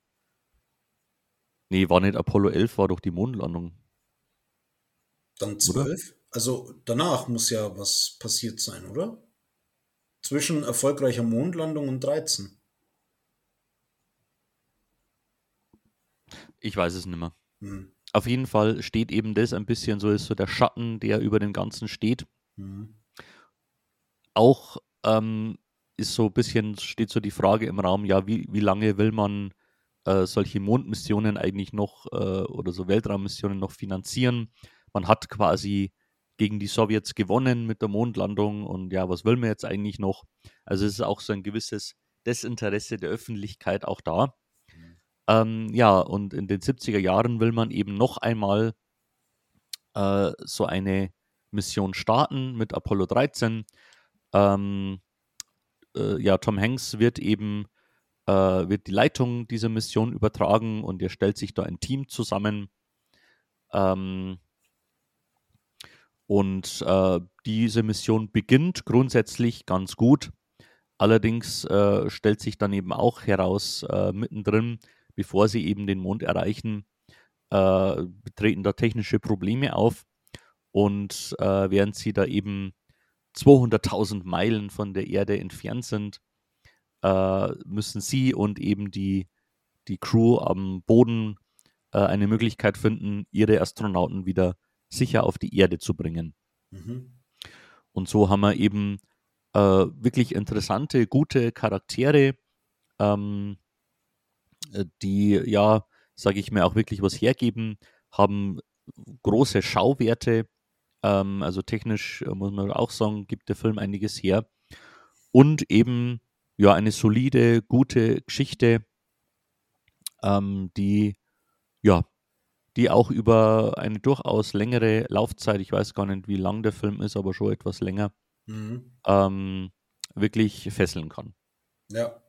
Nee, war nicht Apollo 11, war doch die Mondlandung. Dann 12? Also danach muss ja was passiert sein, oder? Zwischen erfolgreicher Mondlandung und 13. Ich weiß es nicht mehr. Hm. Auf jeden Fall steht eben das ein bisschen so, ist so der Schatten, der über dem Ganzen steht. Hm. Auch ähm, ist so ein bisschen, steht so die Frage im Raum, ja, wie, wie lange will man äh, solche Mondmissionen eigentlich noch äh, oder so Weltraummissionen noch finanzieren. Man hat quasi gegen die Sowjets gewonnen mit der Mondlandung und ja, was will man jetzt eigentlich noch? Also es ist auch so ein gewisses Desinteresse der Öffentlichkeit auch da. Mhm. Ähm, ja, und in den 70er Jahren will man eben noch einmal äh, so eine Mission starten mit Apollo 13. Ähm, äh, ja, Tom Hanks wird eben äh, wird die Leitung dieser Mission übertragen und er stellt sich da ein Team zusammen. Ähm, und äh, diese Mission beginnt grundsätzlich ganz gut. Allerdings äh, stellt sich dann eben auch heraus, äh, mittendrin, bevor sie eben den Mond erreichen, äh, treten da technische Probleme auf. Und äh, während sie da eben 200.000 Meilen von der Erde entfernt sind, äh, müssen sie und eben die, die Crew am Boden äh, eine Möglichkeit finden, ihre Astronauten wieder sicher auf die Erde zu bringen. Mhm. Und so haben wir eben äh, wirklich interessante, gute Charaktere, ähm, äh, die ja, sage ich mir, auch wirklich was hergeben, haben große Schauwerte. Ähm, also technisch äh, muss man auch sagen, gibt der Film einiges her. Und eben ja eine solide, gute Geschichte, ähm, die ja, die auch über eine durchaus längere Laufzeit, ich weiß gar nicht, wie lang der Film ist, aber schon etwas länger, mhm. ähm, wirklich fesseln kann. Ja.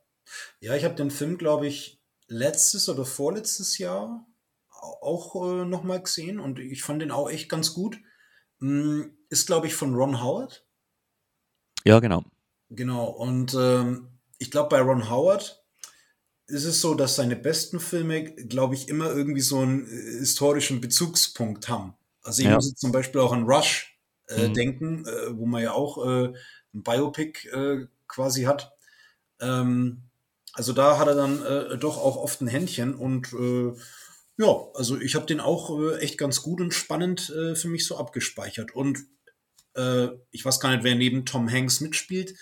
Ja, ich habe den Film, glaube ich, letztes oder vorletztes Jahr auch äh, nochmal gesehen und ich fand den auch echt ganz gut. Hm, ist, glaube ich, von Ron Howard. Ja, genau. Genau, und ähm, ich glaube, bei Ron Howard ist es so, dass seine besten Filme, glaube ich, immer irgendwie so einen äh, historischen Bezugspunkt haben. Also ich ja. muss jetzt zum Beispiel auch an Rush äh, mhm. denken, äh, wo man ja auch äh, ein Biopic äh, quasi hat. Ähm, also da hat er dann äh, doch auch oft ein Händchen und ja, also ich habe den auch echt ganz gut und spannend für mich so abgespeichert. Und ich weiß gar nicht, wer neben Tom Hanks mitspielt.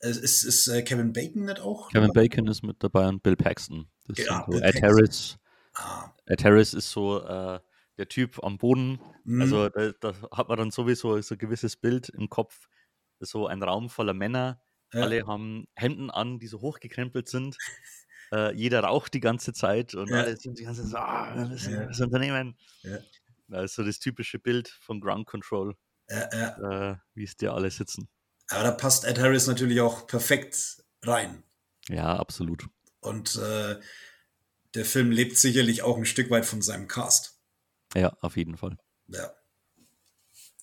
Ist, ist äh, Kevin Bacon nicht auch? Kevin Bacon ist mit dabei und Bill Paxton. Das ja, so Ed Harris. Ah. Ed Harris ist so äh, der Typ am Boden. Mhm. Also da, da, hat man dann sowieso so ein gewisses Bild im Kopf. So ein Raum voller Männer. Ja. Alle haben Hemden an, die so hochgekrempelt sind. äh, jeder raucht die ganze Zeit und ja. alle sind die ganze Zeit so, ah, das, ja. das Unternehmen. Ja. Das ist so das typische Bild von Ground Control. Äh, wie es dir alle sitzen. Aber da passt Ed Harris natürlich auch perfekt rein. Ja, absolut. Und äh, der Film lebt sicherlich auch ein Stück weit von seinem Cast. Ja, auf jeden Fall. Ja.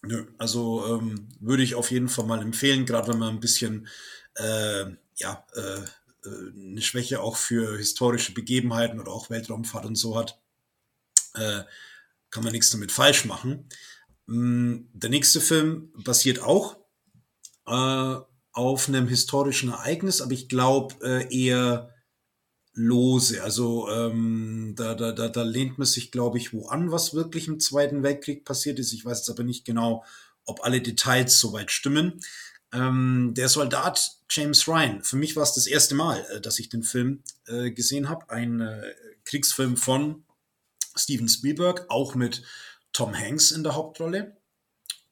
Nö, also ähm, würde ich auf jeden Fall mal empfehlen, gerade wenn man ein bisschen äh, ja, äh, äh, eine Schwäche auch für historische Begebenheiten oder auch Weltraumfahrt und so hat, äh, kann man nichts damit falsch machen. Ähm, der nächste Film basiert auch äh, auf einem historischen Ereignis, aber ich glaube äh, eher lose. Also ähm, da, da, da, da lehnt man sich, glaube ich, wo an, was wirklich im Zweiten Weltkrieg passiert ist. Ich weiß jetzt aber nicht genau, ob alle Details soweit stimmen. Ähm, der Soldat James Ryan. Für mich war es das erste Mal, äh, dass ich den Film äh, gesehen habe. Ein äh, Kriegsfilm von Steven Spielberg, auch mit Tom Hanks in der Hauptrolle.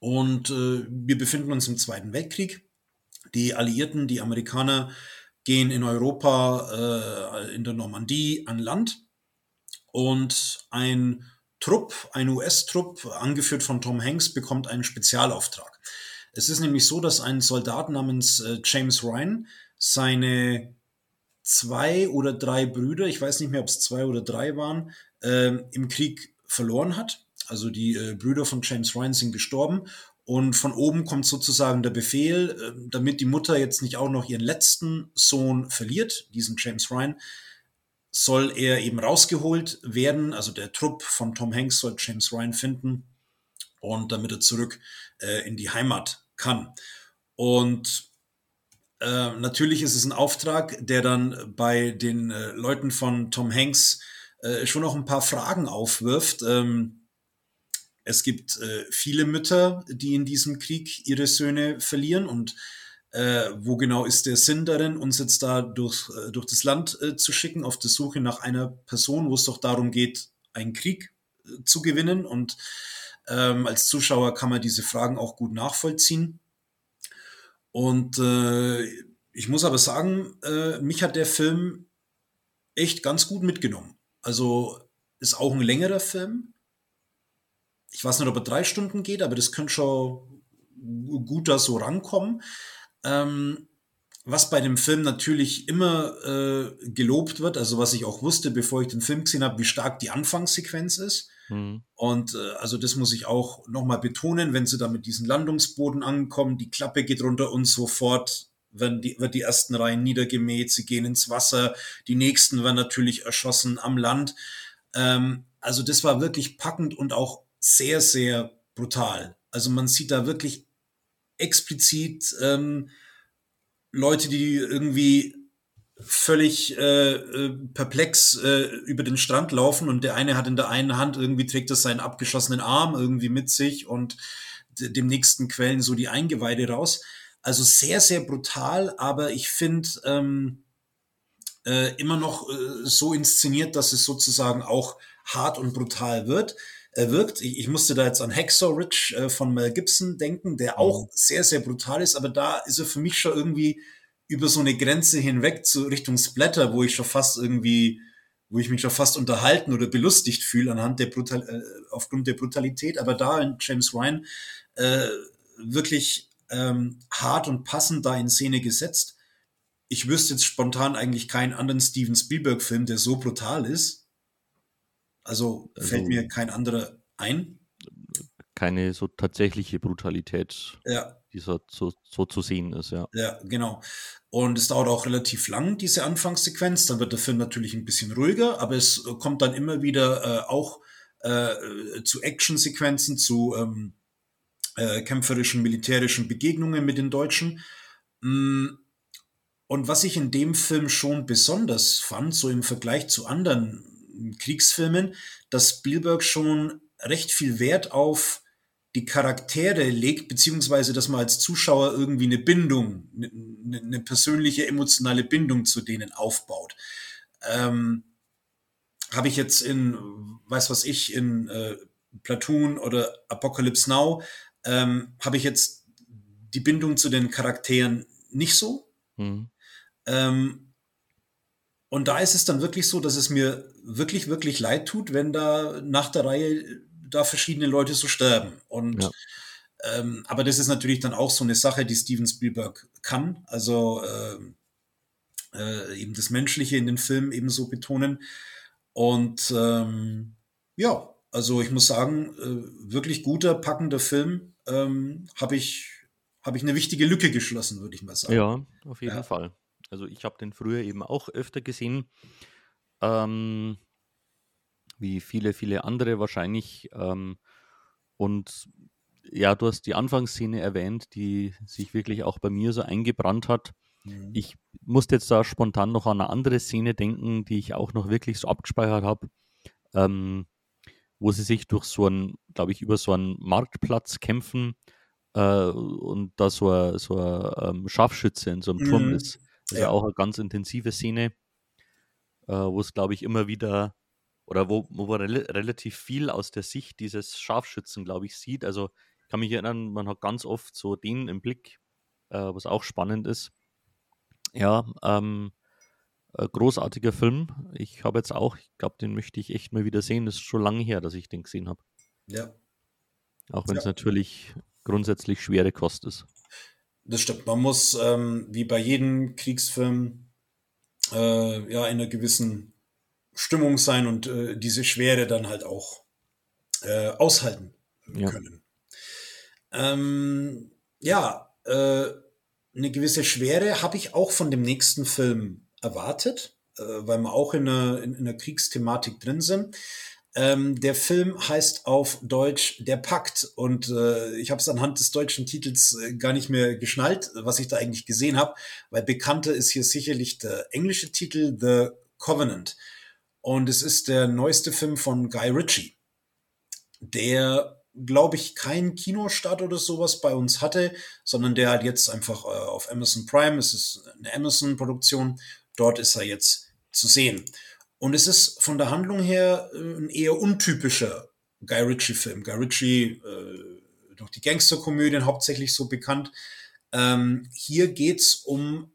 Und äh, wir befinden uns im Zweiten Weltkrieg. Die Alliierten, die Amerikaner gehen in Europa, äh, in der Normandie an Land. Und ein Trupp, ein US-Trupp, angeführt von Tom Hanks, bekommt einen Spezialauftrag. Es ist nämlich so, dass ein Soldat namens äh, James Ryan seine zwei oder drei Brüder, ich weiß nicht mehr, ob es zwei oder drei waren, äh, im Krieg verloren hat. Also die äh, Brüder von James Ryan sind gestorben und von oben kommt sozusagen der Befehl, äh, damit die Mutter jetzt nicht auch noch ihren letzten Sohn verliert, diesen James Ryan, soll er eben rausgeholt werden. Also der Trupp von Tom Hanks soll James Ryan finden und damit er zurück äh, in die Heimat kann. Und äh, natürlich ist es ein Auftrag, der dann bei den äh, Leuten von Tom Hanks äh, schon noch ein paar Fragen aufwirft. Ähm, es gibt äh, viele Mütter, die in diesem Krieg ihre Söhne verlieren und äh, wo genau ist der Sinn darin, uns jetzt da durch, äh, durch das Land äh, zu schicken, auf der Suche nach einer Person, wo es doch darum geht, einen Krieg äh, zu gewinnen. Und ähm, als Zuschauer kann man diese Fragen auch gut nachvollziehen. Und äh, ich muss aber sagen, äh, mich hat der Film echt ganz gut mitgenommen. Also ist auch ein längerer Film, ich weiß nicht, ob er drei Stunden geht, aber das könnte schon gut da so rankommen. Ähm, was bei dem Film natürlich immer äh, gelobt wird, also was ich auch wusste, bevor ich den Film gesehen habe, wie stark die Anfangssequenz ist. Mhm. Und äh, also das muss ich auch nochmal betonen, wenn sie da mit diesen Landungsboden ankommen, die Klappe geht runter und sofort werden die, wird die ersten Reihen niedergemäht, sie gehen ins Wasser, die nächsten werden natürlich erschossen am Land. Ähm, also das war wirklich packend und auch sehr, sehr brutal. Also man sieht da wirklich explizit ähm, Leute, die irgendwie völlig äh, äh, perplex äh, über den Strand laufen und der eine hat in der einen Hand irgendwie trägt er seinen abgeschossenen Arm irgendwie mit sich und dem nächsten quellen so die Eingeweide raus. Also sehr, sehr brutal, aber ich finde ähm, äh, immer noch äh, so inszeniert, dass es sozusagen auch hart und brutal wird. Äh, wirkt. Ich, ich musste da jetzt an Hacksaw Ridge äh, von Mel Gibson denken, der auch mhm. sehr, sehr brutal ist, aber da ist er für mich schon irgendwie über so eine Grenze hinweg zu Richtung Splatter, wo ich schon fast irgendwie, wo ich mich schon fast unterhalten oder belustigt fühle anhand der Brutal, äh, aufgrund der Brutalität. Aber da in James Ryan äh, wirklich ähm, hart und passend da in Szene gesetzt. Ich wüsste jetzt spontan eigentlich keinen anderen Steven Spielberg-Film, der so brutal ist. Also, also fällt mir kein anderer ein. Keine so tatsächliche Brutalität. Ja die so, so, so zu sehen ist, ja. Ja, genau. Und es dauert auch relativ lang, diese Anfangssequenz. Dann wird der Film natürlich ein bisschen ruhiger, aber es kommt dann immer wieder äh, auch äh, zu Actionsequenzen, zu ähm, äh, kämpferischen, militärischen Begegnungen mit den Deutschen. Mm, und was ich in dem Film schon besonders fand, so im Vergleich zu anderen Kriegsfilmen, dass Spielberg schon recht viel Wert auf die Charaktere legt, beziehungsweise dass man als Zuschauer irgendwie eine Bindung, eine, eine persönliche emotionale Bindung zu denen aufbaut. Ähm, Habe ich jetzt in, weiß was ich, in äh, Platoon oder Apocalypse Now, ähm, habe ich jetzt die Bindung zu den Charakteren nicht so. Mhm. Ähm, und da ist es dann wirklich so, dass es mir wirklich, wirklich leid tut, wenn da nach der Reihe da verschiedene Leute so sterben. Und ja. ähm, aber das ist natürlich dann auch so eine Sache, die Steven Spielberg kann. Also äh, äh, eben das Menschliche in den Filmen ebenso betonen. Und ähm, ja, also ich muss sagen, äh, wirklich guter, packender Film. Ähm, Habe ich, hab ich eine wichtige Lücke geschlossen, würde ich mal sagen. Ja, auf jeden ja. Fall. Also ich habe den früher eben auch öfter gesehen. Ähm, wie viele, viele andere wahrscheinlich. Ähm, und ja, du hast die Anfangsszene erwähnt, die sich wirklich auch bei mir so eingebrannt hat. Mhm. Ich musste jetzt da spontan noch an eine andere Szene denken, die ich auch noch wirklich so abgespeichert habe, ähm, wo sie sich durch so einen, glaube ich, über so einen Marktplatz kämpfen äh, und da so ein, so ähm, Scharfschütze in so einem mhm. Turm ist. Das ist ja. ja auch eine ganz intensive Szene, äh, wo es, glaube ich, immer wieder oder wo, wo man rel relativ viel aus der Sicht dieses Scharfschützen, glaube ich, sieht. Also ich kann mich erinnern, man hat ganz oft so den im Blick, äh, was auch spannend ist. Ja, ähm, äh, großartiger Film. Ich habe jetzt auch, ich glaube, den möchte ich echt mal wieder sehen. Das ist schon lange her, dass ich den gesehen habe. Ja. Auch wenn es ja. natürlich grundsätzlich schwere Kost ist. Das stimmt. Man muss, ähm, wie bei jedem Kriegsfilm, äh, ja, in einer gewissen Stimmung sein und äh, diese Schwere dann halt auch äh, aushalten ja. können. Ähm, ja, äh, eine gewisse Schwere habe ich auch von dem nächsten Film erwartet, äh, weil wir auch in einer, in, in einer Kriegsthematik drin sind. Ähm, der Film heißt auf Deutsch Der Pakt und äh, ich habe es anhand des deutschen Titels äh, gar nicht mehr geschnallt, was ich da eigentlich gesehen habe, weil bekannter ist hier sicherlich der englische Titel The Covenant. Und es ist der neueste Film von Guy Ritchie, der, glaube ich, keinen Kinostart oder sowas bei uns hatte, sondern der halt jetzt einfach äh, auf Amazon Prime, es ist eine Amazon-Produktion, dort ist er jetzt zu sehen. Und es ist von der Handlung her äh, ein eher untypischer Guy Ritchie-Film. Guy Ritchie, äh, durch die Gangsterkomödien hauptsächlich so bekannt. Ähm, hier geht's um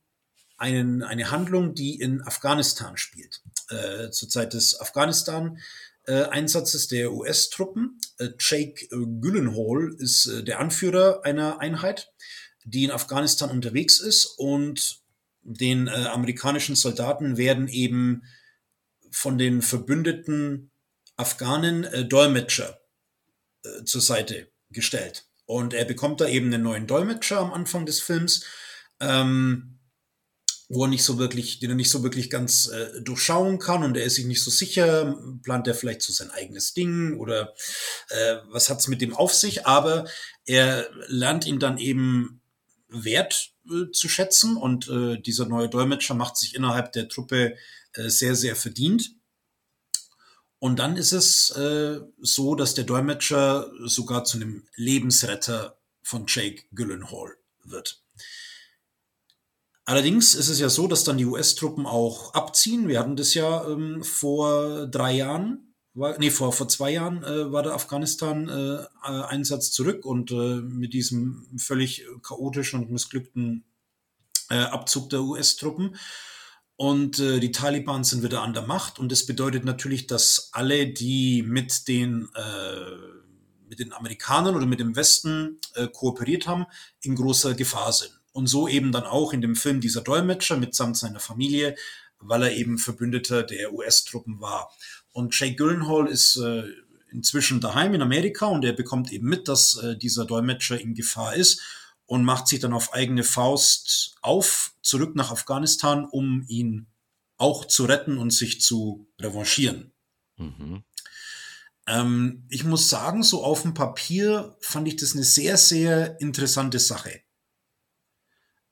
einen, eine Handlung, die in Afghanistan spielt. Äh, zur Zeit des Afghanistan-Einsatzes der US-Truppen. Äh, Jake Gyllenhaal ist äh, der Anführer einer Einheit, die in Afghanistan unterwegs ist und den amerikanischen Soldaten werden eben von den verbündeten Afghanen äh, Dolmetscher zur Seite gestellt. Und er bekommt da eben einen neuen Dolmetscher am Anfang des Films. Ähm, wo er nicht so wirklich, den er nicht so wirklich ganz äh, durchschauen kann und er ist sich nicht so sicher, plant er vielleicht so sein eigenes Ding oder äh, was hat's mit dem auf sich, aber er lernt ihn dann eben wert äh, zu schätzen und äh, dieser neue Dolmetscher macht sich innerhalb der Truppe äh, sehr, sehr verdient. Und dann ist es äh, so, dass der Dolmetscher sogar zu einem Lebensretter von Jake Gyllenhaal wird. Allerdings ist es ja so, dass dann die US-Truppen auch abziehen. Wir hatten das ja ähm, vor drei Jahren, war, nee, vor, vor zwei Jahren äh, war der Afghanistan-Einsatz äh, zurück und äh, mit diesem völlig chaotischen und missglückten äh, Abzug der US-Truppen. Und äh, die Taliban sind wieder an der Macht und das bedeutet natürlich, dass alle, die mit den äh, mit den Amerikanern oder mit dem Westen äh, kooperiert haben, in großer Gefahr sind. Und so eben dann auch in dem Film dieser Dolmetscher mitsamt seiner Familie, weil er eben Verbündeter der US-Truppen war. Und Jake Gyllenhaal ist äh, inzwischen daheim in Amerika und er bekommt eben mit, dass äh, dieser Dolmetscher in Gefahr ist und macht sich dann auf eigene Faust auf, zurück nach Afghanistan, um ihn auch zu retten und sich zu revanchieren. Mhm. Ähm, ich muss sagen, so auf dem Papier fand ich das eine sehr, sehr interessante Sache.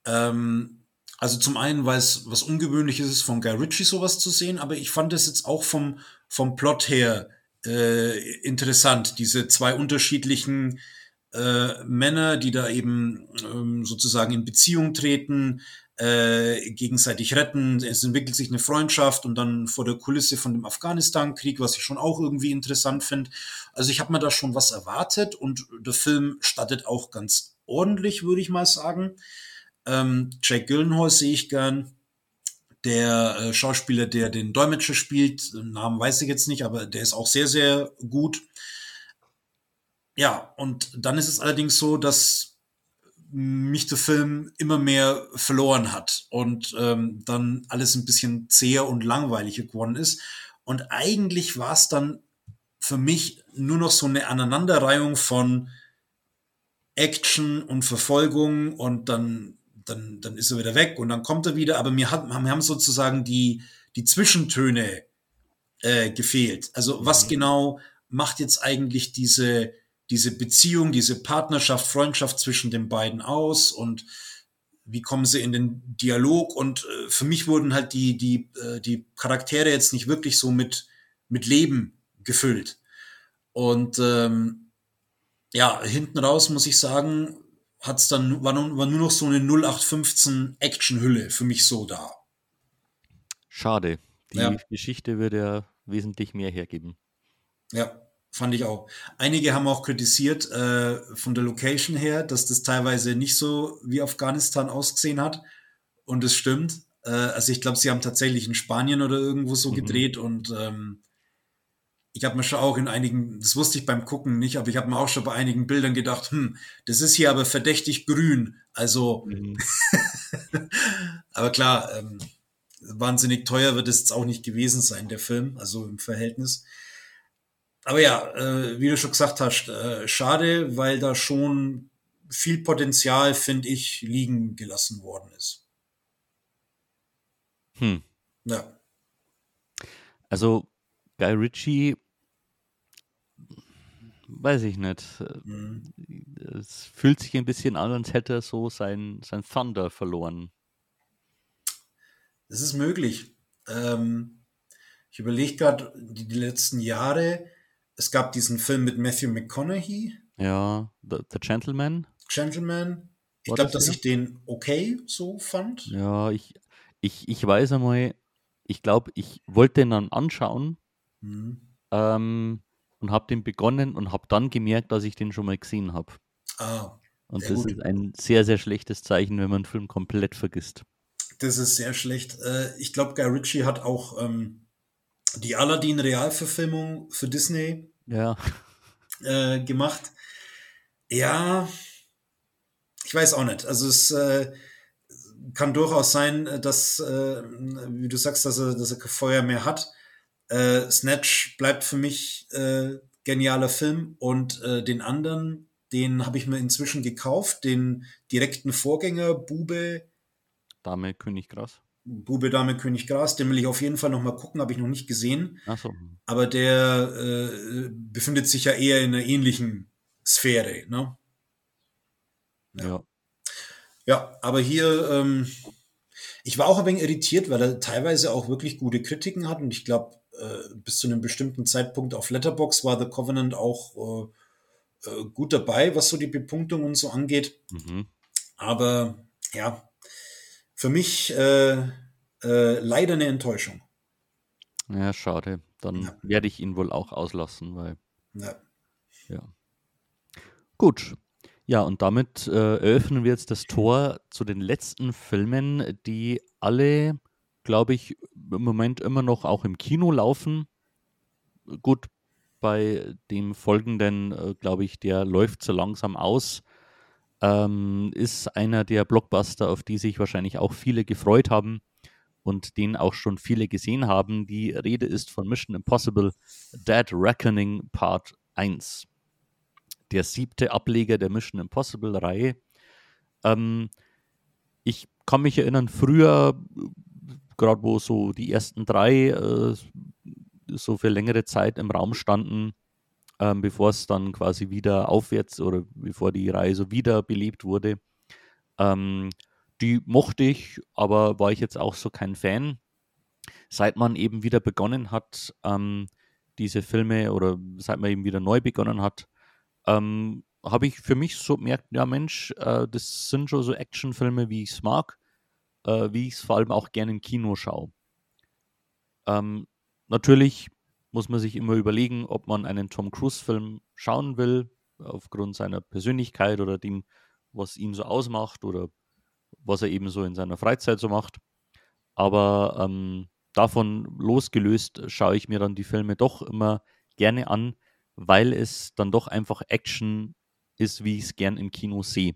Ähm, also zum einen, weil es was Ungewöhnliches ist, von Guy Ritchie sowas zu sehen, aber ich fand es jetzt auch vom, vom Plot her äh, interessant, diese zwei unterschiedlichen äh, Männer, die da eben ähm, sozusagen in Beziehung treten, äh, gegenseitig retten. Es entwickelt sich eine Freundschaft und dann vor der Kulisse von dem Afghanistan-Krieg, was ich schon auch irgendwie interessant finde. Also ich habe mir da schon was erwartet und der Film startet auch ganz ordentlich, würde ich mal sagen. Ähm, Jack Gyllenhaal sehe ich gern. Der äh, Schauspieler, der den Dolmetscher spielt, Namen weiß ich jetzt nicht, aber der ist auch sehr, sehr gut. Ja, und dann ist es allerdings so, dass mich der Film immer mehr verloren hat und ähm, dann alles ein bisschen zäher und langweiliger geworden ist. Und eigentlich war es dann für mich nur noch so eine Aneinanderreihung von Action und Verfolgung und dann dann, dann ist er wieder weg und dann kommt er wieder. Aber mir, hat, wir haben sozusagen die, die Zwischentöne äh, gefehlt. Also was mhm. genau macht jetzt eigentlich diese, diese Beziehung, diese Partnerschaft, Freundschaft zwischen den beiden aus und wie kommen sie in den Dialog? Und äh, für mich wurden halt die, die, äh, die Charaktere jetzt nicht wirklich so mit, mit Leben gefüllt. Und ähm, ja, hinten raus muss ich sagen, hat's dann, war, nur, war nur noch so eine 0815 Action-Hülle für mich so da. Schade. Die ja. Geschichte würde ja wesentlich mehr hergeben. Ja, fand ich auch. Einige haben auch kritisiert äh, von der Location her, dass das teilweise nicht so wie Afghanistan ausgesehen hat. Und es stimmt. Äh, also ich glaube, sie haben tatsächlich in Spanien oder irgendwo so mhm. gedreht und ähm, ich habe mir schon auch in einigen, das wusste ich beim Gucken nicht, aber ich habe mir auch schon bei einigen Bildern gedacht, hm, das ist hier aber verdächtig grün. Also, mhm. aber klar, ähm, wahnsinnig teuer wird es jetzt auch nicht gewesen sein, der Film, also im Verhältnis. Aber ja, äh, wie du schon gesagt hast, äh, schade, weil da schon viel Potenzial, finde ich, liegen gelassen worden ist. Hm. Ja. Also Guy Ritchie weiß ich nicht. Mhm. Es fühlt sich ein bisschen an, als hätte er so sein, sein Thunder verloren. Das ist möglich. Ähm, ich überlege gerade die, die, letzten Jahre. Es gab diesen Film mit Matthew McConaughey. Ja, The, The Gentleman. Gentleman. Ich glaube, das dass ich den okay so fand. Ja, ich, ich, ich weiß einmal, ich glaube, ich wollte den dann anschauen. Mhm. Ähm, und habe den begonnen und habe dann gemerkt, dass ich den schon mal gesehen habe. Ah, und das gut. ist ein sehr, sehr schlechtes Zeichen, wenn man einen Film komplett vergisst. Das ist sehr schlecht. Äh, ich glaube, Guy Ritchie hat auch ähm, die Aladdin-Realverfilmung für Disney ja. äh, gemacht. Ja, ich weiß auch nicht. Also es äh, kann durchaus sein, dass, äh, wie du sagst, dass er, dass er Feuer mehr hat. Äh, Snatch bleibt für mich äh, genialer Film und äh, den anderen, den habe ich mir inzwischen gekauft, den direkten Vorgänger Bube. Dame König Gras. Bube, Dame, König, Gras, den will ich auf jeden Fall noch mal gucken, habe ich noch nicht gesehen. Ach so. Aber der äh, befindet sich ja eher in einer ähnlichen Sphäre. Ne? Ja. Ja, aber hier, ähm, ich war auch ein wenig irritiert, weil er teilweise auch wirklich gute Kritiken hat und ich glaube, äh, bis zu einem bestimmten Zeitpunkt auf Letterbox war The Covenant auch äh, äh, gut dabei, was so die Bepunktung und so angeht. Mhm. Aber ja, für mich äh, leider eine Enttäuschung. Ja, schade. Dann Ja. werde ich ihn wohl auch auslassen, weil Ja. Ja. Gut. Ja, und damit äh, eröffnen wir jetzt das Tor zu den letzten Filmen, die alle, glaube ich, im Moment immer noch auch im Kino laufen. Gut, bei dem folgenden, äh, glaube ich, der läuft so langsam aus. Ähm, ist einer der Blockbuster, auf die sich wahrscheinlich auch viele gefreut haben und den auch schon viele gesehen haben. Die Rede ist von Mission Impossible Dead Reckoning Part 1 der siebte Ableger der Mission Impossible-Reihe. Ähm, ich kann mich erinnern, früher, gerade wo so die ersten drei äh, so für längere Zeit im Raum standen, ähm, bevor es dann quasi wieder aufwärts oder bevor die Reihe so wiederbelebt wurde, ähm, die mochte ich, aber war ich jetzt auch so kein Fan. Seit man eben wieder begonnen hat, ähm, diese Filme oder seit man eben wieder neu begonnen hat, ähm, habe ich für mich so gemerkt, ja Mensch, äh, das sind schon so Actionfilme, wie ich es mag, äh, wie ich es vor allem auch gerne im Kino schaue. Ähm, natürlich muss man sich immer überlegen, ob man einen Tom Cruise-Film schauen will, aufgrund seiner Persönlichkeit oder dem, was ihn so ausmacht oder was er eben so in seiner Freizeit so macht. Aber ähm, davon losgelöst schaue ich mir dann die Filme doch immer gerne an, weil es dann doch einfach Action ist, wie ich es gern im Kino sehe.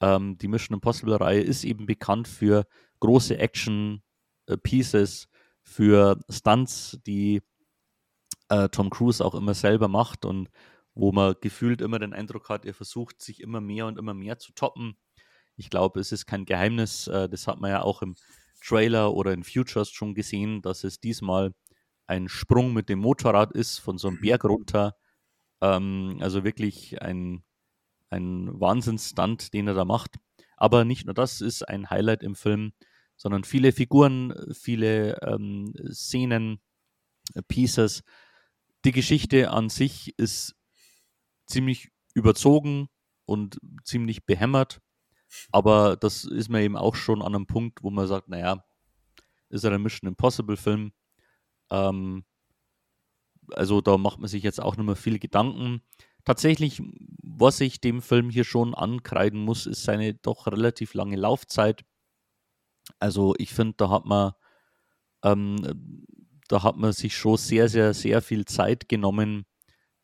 Ähm, die Mission Impossible-Reihe ist eben bekannt für große Action-Pieces, für Stunts, die äh, Tom Cruise auch immer selber macht und wo man gefühlt immer den Eindruck hat, er versucht sich immer mehr und immer mehr zu toppen. Ich glaube, es ist kein Geheimnis, äh, das hat man ja auch im Trailer oder in Futures schon gesehen, dass es diesmal ein Sprung mit dem Motorrad ist, von so einem Berg runter. Ähm, also wirklich ein, ein Wahnsinnsstunt, den er da macht. Aber nicht nur das ist ein Highlight im Film, sondern viele Figuren, viele ähm, Szenen, äh, Pieces. Die Geschichte an sich ist ziemlich überzogen und ziemlich behämmert. Aber das ist mir eben auch schon an einem Punkt, wo man sagt, naja, ist er ein Mission Impossible Film? Ähm, also da macht man sich jetzt auch nicht mehr viel Gedanken. Tatsächlich, was ich dem Film hier schon ankreiden muss, ist seine doch relativ lange Laufzeit. Also ich finde, da hat man, ähm, da hat man sich schon sehr, sehr, sehr viel Zeit genommen,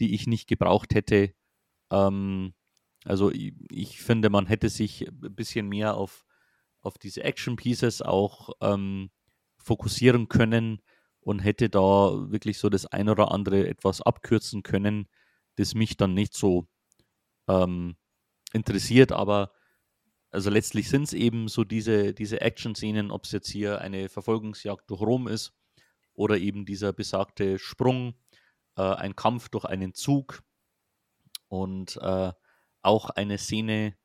die ich nicht gebraucht hätte. Ähm, also ich, ich, finde, man hätte sich ein bisschen mehr auf, auf diese Action-Pieces auch ähm, fokussieren können und hätte da wirklich so das ein oder andere etwas abkürzen können, das mich dann nicht so ähm, interessiert. Aber also letztlich sind es eben so diese, diese Action-Szenen, ob es jetzt hier eine Verfolgungsjagd durch Rom ist oder eben dieser besagte Sprung, äh, ein Kampf durch einen Zug und äh, auch eine Szene,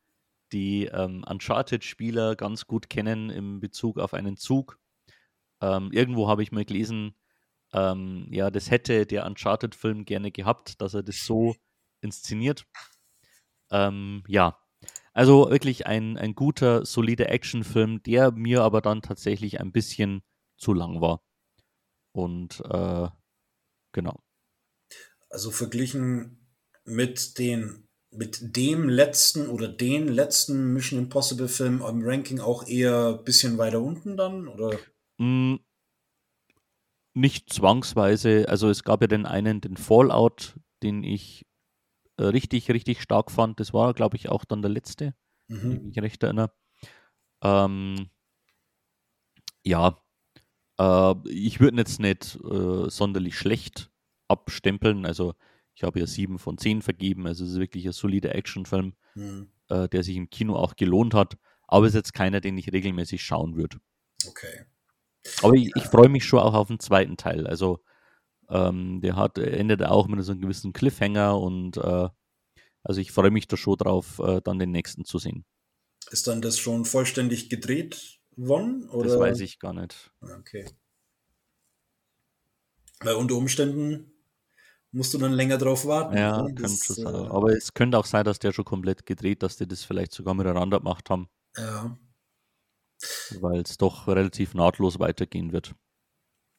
die ähm, Uncharted-Spieler ganz gut kennen im Bezug auf einen Zug. Ähm, irgendwo habe ich mal gelesen, ähm, ja, das hätte der Uncharted-Film gerne gehabt, dass er das so inszeniert. Ähm, ja, also wirklich ein, ein guter, solider Actionfilm, der mir aber dann tatsächlich ein bisschen zu lang war. Und äh, genau. Also verglichen mit den mit dem letzten oder den letzten Mission Impossible Film im Ranking auch eher ein bisschen weiter unten dann oder? Mm, nicht zwangsweise. Also es gab ja den einen, den Fallout, den ich äh, richtig, richtig stark fand. Das war, glaube ich, auch dann der letzte, mhm. wenn ich mich recht erinnere. Ähm, ja, äh, ich würde jetzt nicht äh, sonderlich schlecht abstempeln. Also ich habe ja sieben von zehn vergeben. Also es ist wirklich ein solider Actionfilm, mhm. äh, der sich im Kino auch gelohnt hat. Aber es ist jetzt keiner, den ich regelmäßig schauen würde. Okay. Aber ich, ich freue mich schon auch auf den zweiten Teil. Also ähm, der hat endet auch mit so einem gewissen Cliffhanger und äh, also ich freue mich da schon drauf, äh, dann den nächsten zu sehen. Ist dann das schon vollständig gedreht worden? Oder? Das weiß ich gar nicht. Okay. Weil unter Umständen musst du dann länger drauf warten. Ja, ne? könnte Das, schon sein. äh, Aber es könnte auch sein, dass der schon komplett gedreht, dass die das vielleicht sogar miteinander gemacht haben, ja. Weil es doch relativ nahtlos weitergehen wird.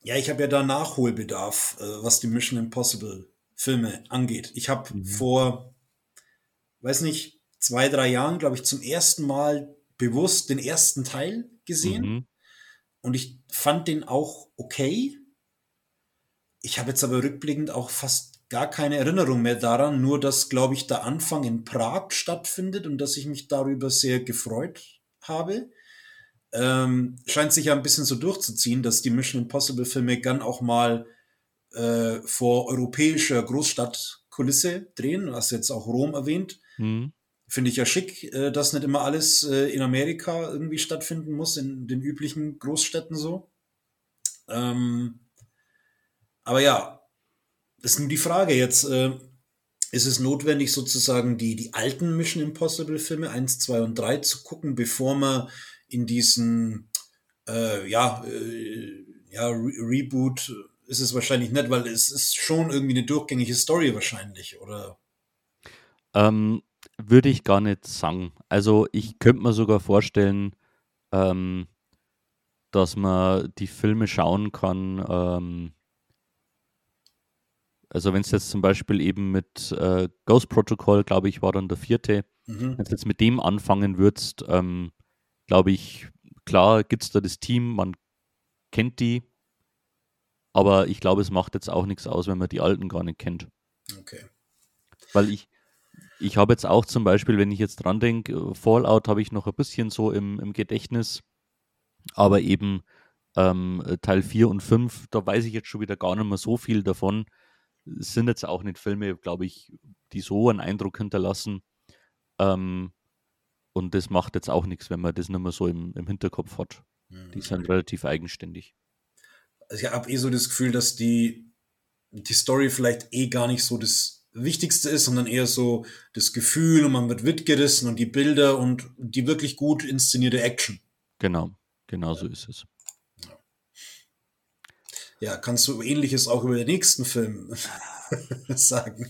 Ja, ich habe ja da Nachholbedarf, äh, was die Mission Impossible Filme angeht. Ich habe Mhm. vor, weiß nicht, zwei, drei Jahren, glaube ich, zum ersten Mal bewusst den ersten Teil gesehen Mhm. und ich fand den auch okay. Ich habe jetzt aber rückblickend auch fast gar keine Erinnerung mehr daran, nur dass, glaube ich, der Anfang in Prag stattfindet und dass ich mich darüber sehr gefreut habe. Ähm, scheint sich ja ein bisschen so durchzuziehen, dass die Mission Impossible Filme gern auch mal äh, vor europäischer Großstadtkulisse drehen. Du hast jetzt auch Rom erwähnt. Mhm. Finde ich ja schick, äh, dass nicht immer alles äh, in Amerika irgendwie stattfinden muss, in den üblichen Großstädten so. Ähm, aber ja, ist nur die Frage jetzt, äh, ist es notwendig, sozusagen die, die alten Mission Impossible Filme 1, 2 und 3 zu gucken, bevor man in diesen, äh, ja, äh, ja, Re Reboot ist es wahrscheinlich nicht, weil es ist schon irgendwie eine durchgängige Story wahrscheinlich, oder? Ähm, würde ich gar nicht sagen. Also ich könnte mir sogar vorstellen, ähm, dass man die Filme schauen kann. Ähm, also wenn es jetzt zum Beispiel eben mit äh, Ghost Protocol, glaube ich, war dann der vierte, Mhm. wenn du jetzt mit dem anfangen würdest, ähm, glaube ich, klar gibt es da das Team, man kennt die, aber ich glaube, es macht jetzt auch nichts aus, wenn man die alten gar nicht kennt. Okay. Weil ich, ich habe jetzt auch zum Beispiel, wenn ich jetzt dran denke, Fallout habe ich noch ein bisschen so im, im Gedächtnis, aber eben ähm, Teil 4 und 5, da weiß ich jetzt schon wieder gar nicht mehr so viel davon. Es sind jetzt auch nicht Filme, glaube ich, die so einen Eindruck hinterlassen. Ähm, und das macht jetzt auch nichts, wenn man das nicht mehr so im, im Hinterkopf hat. Die sind relativ eigenständig. Also ich habe eh so das Gefühl, dass die, die Story vielleicht eh gar nicht so das Wichtigste ist, sondern eher so das Gefühl und man wird mitgerissen und die Bilder und die wirklich gut inszenierte Action. Genau, genau so ist es. Ja, kannst du ähnliches auch über den nächsten Film sagen?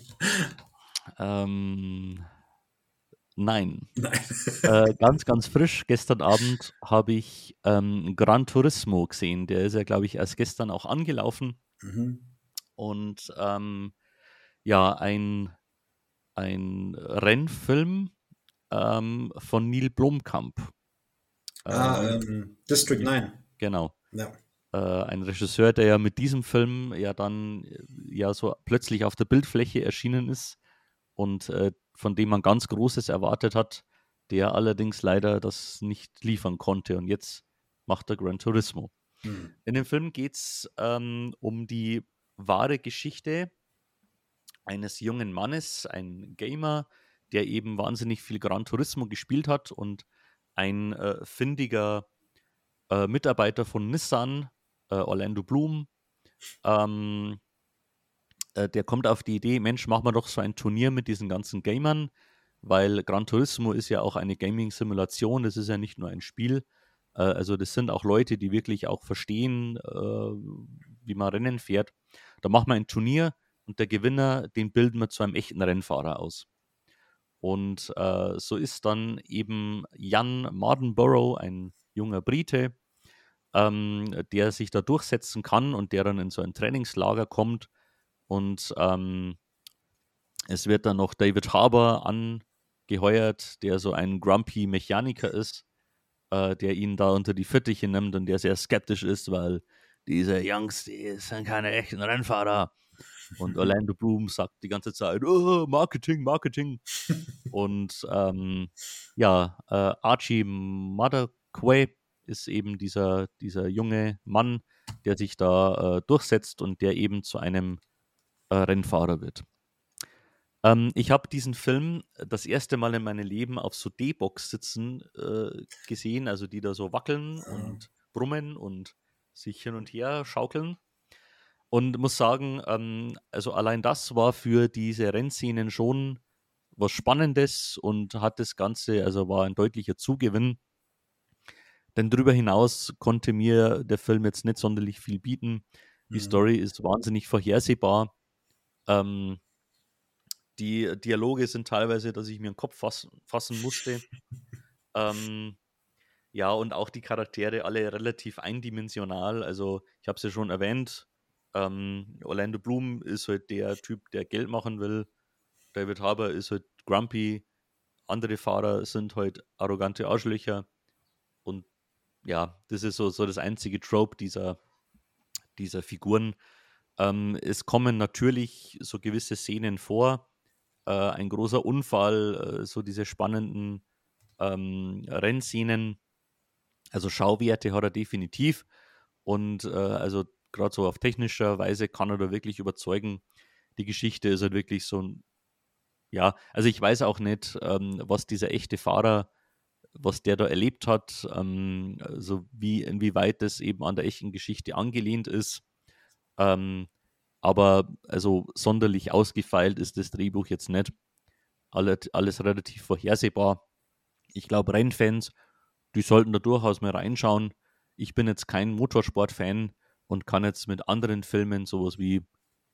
Ähm, nein. Nein. äh, ganz, ganz frisch. Gestern Abend habe ich ähm, Gran Turismo gesehen. Der ist ja, glaube ich, erst gestern auch angelaufen. Mhm. Und ähm, ja, ein, ein Rennfilm ähm, von Neil Blomkamp. Ah, Ähm, ähm, District 9. genau. Ja. Äh, ein Regisseur, der ja mit diesem Film ja dann äh, ja so plötzlich auf der Bildfläche erschienen ist und äh, von dem man ganz Großes erwartet hat, der allerdings leider das nicht liefern konnte. Und jetzt macht er Gran Turismo. Hm. In dem Film geht es ähm, um die wahre Geschichte eines jungen Mannes, ein Gamer, der eben wahnsinnig viel Gran Turismo gespielt hat und ein äh, findiger äh, Mitarbeiter von Nissan, äh, Orlando Bloom, ähm, äh, der kommt auf die Idee, Mensch, machen wir doch so ein Turnier mit diesen ganzen Gamern, weil Gran Turismo ist ja auch eine Gaming-Simulation, das ist ja nicht nur ein Spiel. Äh, also das sind auch Leute, die wirklich auch verstehen, äh, wie man Rennen fährt. Da machen wir ein Turnier und der Gewinner, den bilden wir zu einem echten Rennfahrer aus. Und äh, so ist dann eben Jan Mardenborough, ein junger Brite, ähm, der sich da durchsetzen kann und der dann in so ein Trainingslager kommt. Und ähm, es wird dann noch David Harbour angeheuert, der so ein grumpy Mechaniker ist, äh, der ihn da unter die Fittiche nimmt und der sehr skeptisch ist, weil diese Jungs, die sind keine echten Rennfahrer. Und Orlando Bloom sagt die ganze Zeit, oh, Marketing, Marketing. Und ähm, ja, äh, Archie Motherquay ist eben dieser, dieser junge Mann, der sich da äh, durchsetzt und der eben zu einem äh, Rennfahrer wird. Ähm, ich habe diesen Film das erste Mal in meinem Leben auf so D-Box sitzen äh, gesehen, also die da so wackeln Ah. und brummen und sich hin und her schaukeln. Und muss sagen, ähm, also allein das war für diese Rennszenen schon was Spannendes und hat das Ganze, also war ein deutlicher Zugewinn. Denn darüber hinaus konnte mir der Film jetzt nicht sonderlich viel bieten. Die mhm. Story ist wahnsinnig vorhersehbar. Ähm, die Dialoge sind teilweise, dass ich mir den Kopf fass, fassen musste. ähm, ja, und auch die Charaktere alle relativ eindimensional. Also, ich habe es ja schon erwähnt. Ähm, Orlando Bloom ist halt der Typ, der Geld machen will. David Harbour ist halt grumpy. Andere Fahrer sind halt arrogante Arschlöcher. Und ja, das ist so, so das einzige Trope dieser, dieser Figuren. Ähm, es kommen natürlich so gewisse Szenen vor. Äh, ein großer Unfall, äh, so diese spannenden ähm, Rennszenen. Also Schauwerte hat er definitiv. Und äh, also gerade so auf technischer Weise kann er da wirklich überzeugen. Die Geschichte ist halt wirklich so ein, ja, also ich weiß auch nicht, ähm, was dieser echte Fahrer was der da erlebt hat, ähm, also wie, inwieweit das eben an der echten Geschichte angelehnt ist. Ähm, aber also sonderlich ausgefeilt ist das Drehbuch jetzt nicht. Alles, alles relativ vorhersehbar. Ich glaube, Rennfans, die sollten da durchaus mal reinschauen. Ich bin jetzt kein Motorsport-Fan und kann jetzt mit anderen Filmen, sowas wie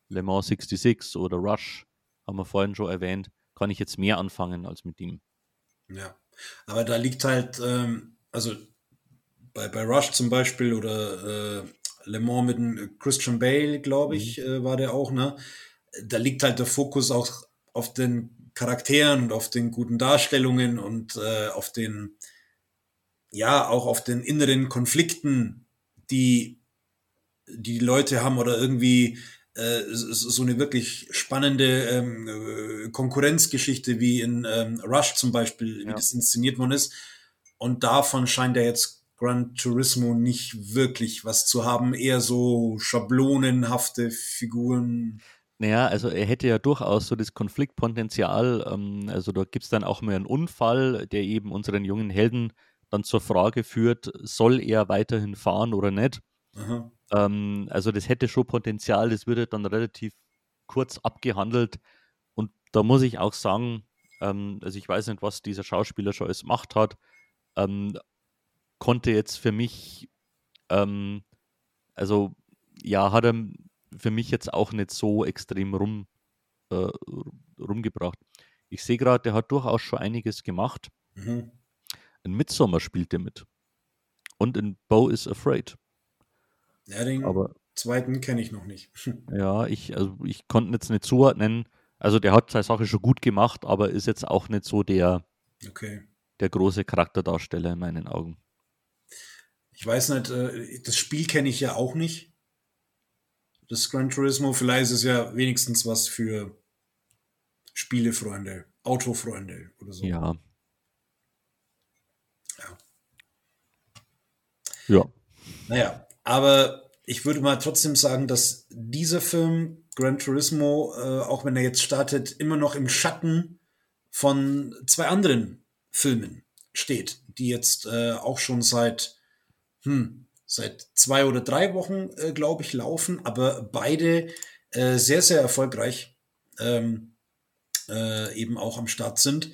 Le Mans 66 oder Rush, haben wir vorhin schon erwähnt, kann ich jetzt mehr anfangen als mit ihm. Ja, aber da liegt halt, ähm, also bei, bei Rush zum Beispiel oder äh, Le Mans mit dem Christian Bale, glaube ich, mhm. äh, war der auch, ne? Da liegt halt der Fokus auch auf den Charakteren und auf den guten Darstellungen und äh, auf den, ja, auch auf den inneren Konflikten, die die Leute haben oder irgendwie äh, so eine wirklich spannende ähm, äh, Konkurrenzgeschichte wie in ähm, Rush zum Beispiel, wie ja. das inszeniert worden ist. Und davon scheint ja jetzt Gran Turismo nicht wirklich was zu haben, eher so schablonenhafte Figuren. Naja, also er hätte ja durchaus so das Konfliktpotenzial. Ähm, also da gibt es dann auch mal einen Unfall, der eben unseren jungen Helden dann zur Frage führt, soll er weiterhin fahren oder nicht? Ähm, also das hätte schon Potenzial, das würde dann relativ kurz abgehandelt. Und da muss ich auch sagen, ähm, also ich weiß nicht, was dieser Schauspieler schon als Macht hat, ähm, konnte jetzt für mich, ähm, also ja, hat er für mich jetzt auch nicht so extrem rum, äh, rumgebracht. Ich sehe gerade, der hat durchaus schon einiges gemacht. Mhm. In Midsommar spielt er mit. Und in Bo is Afraid. Ja, den aber, zweiten kenne ich noch nicht. ja, ich, also ich konnte jetzt nicht zuordnen. Also der hat seine Sache schon gut gemacht, aber ist jetzt auch nicht so der, okay. der große Charakterdarsteller in meinen Augen. Ich weiß nicht, äh, das Spiel kenne ich ja auch nicht. Das Gran Turismo, vielleicht ist es ja wenigstens was für Spielefreunde, Autofreunde oder so. Ja. Ja. Ja. Naja, aber ich würde mal trotzdem sagen, dass dieser Film, Gran Turismo, äh, auch wenn er jetzt startet, immer noch im Schatten von zwei anderen Filmen steht, die jetzt äh, auch schon seit, hm, seit zwei oder drei Wochen, äh, glaube ich, laufen, aber beide äh, sehr, sehr erfolgreich ähm, äh, eben auch am Start sind.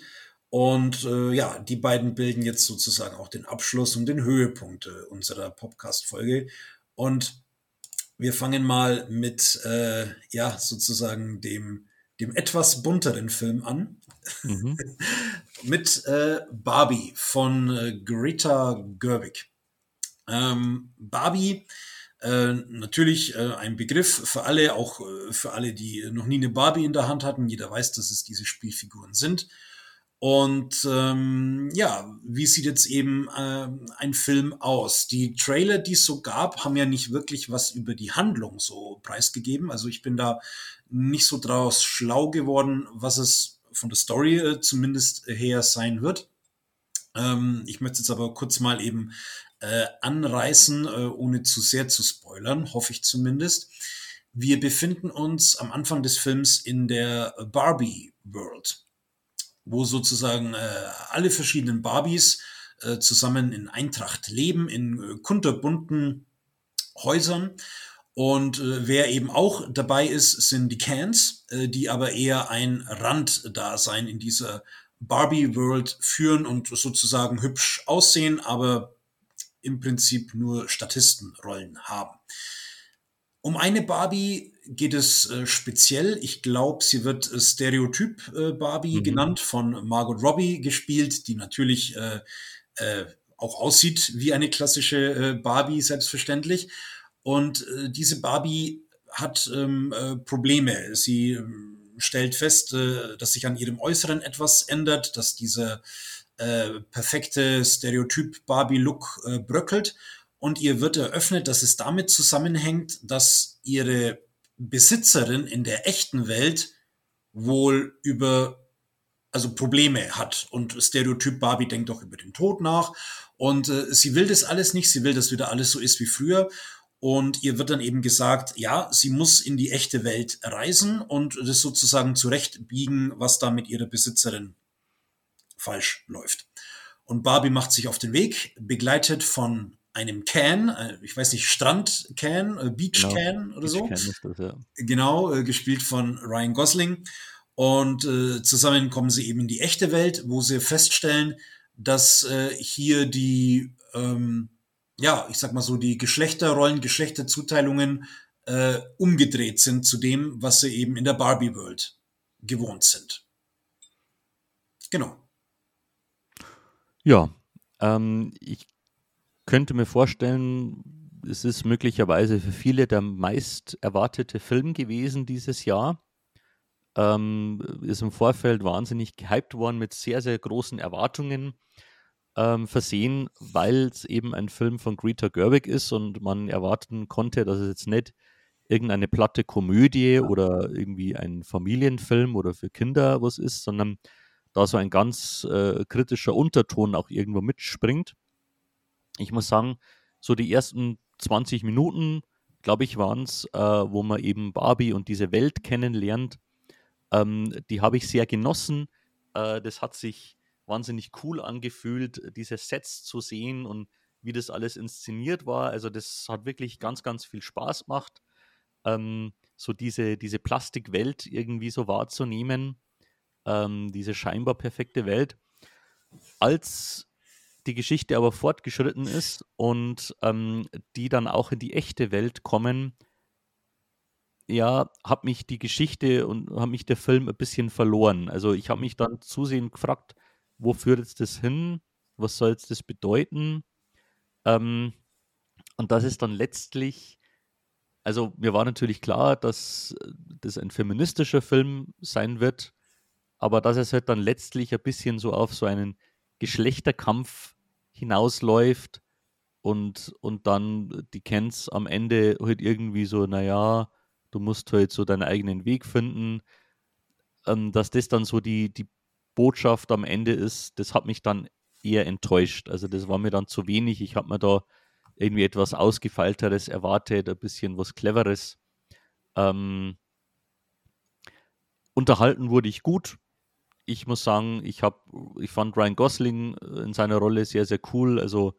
Und äh, ja, die beiden bilden jetzt sozusagen auch den Abschluss und den Höhepunkt äh, unserer Podcast-Folge. Und wir fangen mal mit, äh, ja, sozusagen dem, dem etwas bunteren Film an. Mhm. mit äh, Barbie von äh, Greta Gerwig. Ähm, Barbie, äh, natürlich äh, ein Begriff für alle, auch äh, für alle, die noch nie eine Barbie in der Hand hatten. Jeder weiß, dass es diese Spielfiguren sind. Und ähm, ja, wie sieht jetzt eben äh, ein Film aus? Die Trailer, die es so gab, haben ja nicht wirklich was über die Handlung so preisgegeben. Also ich bin da nicht so draus schlau geworden, was es von der Story äh, zumindest her sein wird. Ähm, ich möchte jetzt aber kurz mal eben äh, anreißen, äh, ohne zu sehr zu spoilern, hoffe ich zumindest. Wir befinden uns am Anfang des Films in der Barbie World wo sozusagen äh, alle verschiedenen Barbies äh, zusammen in Eintracht leben, in äh, kunterbunten Häusern. Und äh, wer eben auch dabei ist, sind die Cans, äh, die aber eher ein Randdasein in dieser Barbie World führen und sozusagen hübsch aussehen, aber im Prinzip nur Statistenrollen haben. Um eine Barbie geht es äh, speziell. Ich glaube, sie wird äh, Stereotyp äh, Barbie mhm. genannt, von Margot Robbie gespielt, die natürlich äh, äh, auch aussieht wie eine klassische äh, Barbie, selbstverständlich. Und diese Barbie hat ähm, Probleme. Sie ähm, stellt fest, dass sich an ihrem Äußeren etwas ändert, dass dieser perfekte Stereotyp Barbie-Look bröckelt. Und ihr wird eröffnet, dass es damit zusammenhängt, dass ihre Besitzerin in der echten Welt wohl über also Probleme hat. Und Stereotyp Barbie denkt auch über den Tod nach. Und äh, sie will das alles nicht, sie will, dass wieder alles so ist wie früher. Und ihr wird dann eben gesagt, ja, sie muss in die echte Welt reisen und das sozusagen zurechtbiegen, was da mit ihrer Besitzerin falsch läuft. Und Barbie macht sich auf den Weg, begleitet von einem Can, äh, ich weiß nicht, Strand Can, äh, Beach genau. Can oder Beach so. Can das, ja. Genau, äh, gespielt von Ryan Gosling. Und äh, zusammen kommen sie eben in die echte Welt, wo sie feststellen, dass äh, hier die, ähm, ja, ich sag mal so, die Geschlechterrollen, Geschlechterzuteilungen äh, umgedreht sind zu dem, was sie eben in der Barbie World gewohnt sind. Genau. Ja, ähm, ich könnte mir vorstellen, es ist möglicherweise für viele der meist erwartete Film gewesen dieses Jahr. Ähm, ist im Vorfeld wahnsinnig gehypt worden mit sehr, sehr großen Erwartungen ähm, versehen, weil es eben ein Film von Greta Gerwig ist und man erwarten konnte, dass es jetzt nicht irgendeine platte Komödie oder irgendwie ein Familienfilm oder für Kinder was ist, sondern da so ein ganz äh, kritischer Unterton auch irgendwo mitspringt ich muss sagen, so die ersten 20 Minuten, glaube ich, waren es, äh, wo man eben Barbie und diese Welt kennenlernt. Ähm, die habe ich sehr genossen. Äh, das hat sich wahnsinnig cool angefühlt, diese Sets zu sehen und wie das alles inszeniert war. Also das hat wirklich ganz, ganz viel Spaß gemacht, ähm, so diese, diese Plastikwelt irgendwie so wahrzunehmen, ähm, diese scheinbar perfekte Welt. Als die Geschichte aber fortgeschritten ist und ähm, die dann auch in die echte Welt kommen, ja, hat mich die Geschichte und hat mich der Film ein bisschen verloren. Also ich habe mich dann zusehend gefragt, wo führt jetzt das hin? Was soll jetzt das bedeuten? Ähm, und das ist dann letztlich, also mir war natürlich klar, dass das ein feministischer Film sein wird, aber dass es halt dann letztlich ein bisschen so auf so einen Geschlechterkampf hinausläuft und, und dann die Kens am Ende halt irgendwie so, naja, du musst halt so deinen eigenen Weg finden. Ähm, dass das dann so die, die Botschaft am Ende ist, das hat mich dann eher enttäuscht. Also das war mir dann zu wenig. Ich habe mir da irgendwie etwas Ausgefeilteres erwartet, ein bisschen was Cleveres. Ähm, unterhalten wurde ich gut ich muss sagen, ich habe, ich fand Ryan Gosling äh, in seiner Rolle sehr, sehr cool. Also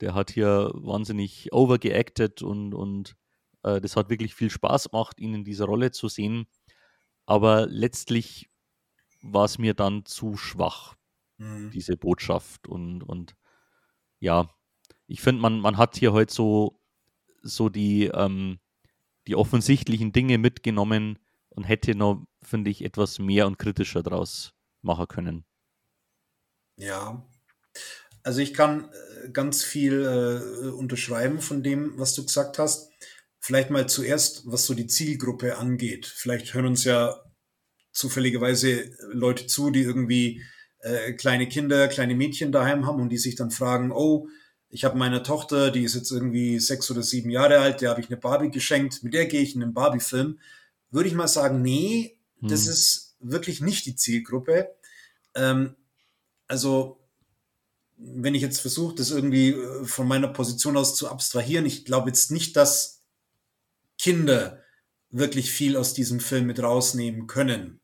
der hat hier wahnsinnig overgeacted und, und äh, das hat wirklich viel Spaß gemacht, ihn in dieser Rolle zu sehen. Aber letztlich war es mir dann zu schwach, mhm. diese Botschaft. Und, und ja, ich finde, man, man hat hier heute so, so die, ähm, die offensichtlichen Dinge mitgenommen und hätte noch, finde ich, etwas mehr und kritischer draus machen können. Ja, also ich kann äh, ganz viel äh, unterschreiben von dem, was du gesagt hast. Vielleicht mal zuerst, was so die Zielgruppe angeht. Vielleicht hören uns ja zufälligerweise Leute zu, die irgendwie äh, kleine Kinder, kleine Mädchen daheim haben und die sich dann fragen, oh, ich habe meine Tochter, die ist jetzt irgendwie sechs oder sieben Jahre alt, der habe ich eine Barbie geschenkt, mit der gehe ich in einen Barbie-Film. Würde ich mal sagen, nee, hm. das ist wirklich nicht die Zielgruppe. Ähm, also, wenn ich jetzt versuche, das irgendwie äh, von meiner Position aus zu abstrahieren, ich glaube jetzt nicht, dass Kinder wirklich viel aus diesem Film mit rausnehmen können.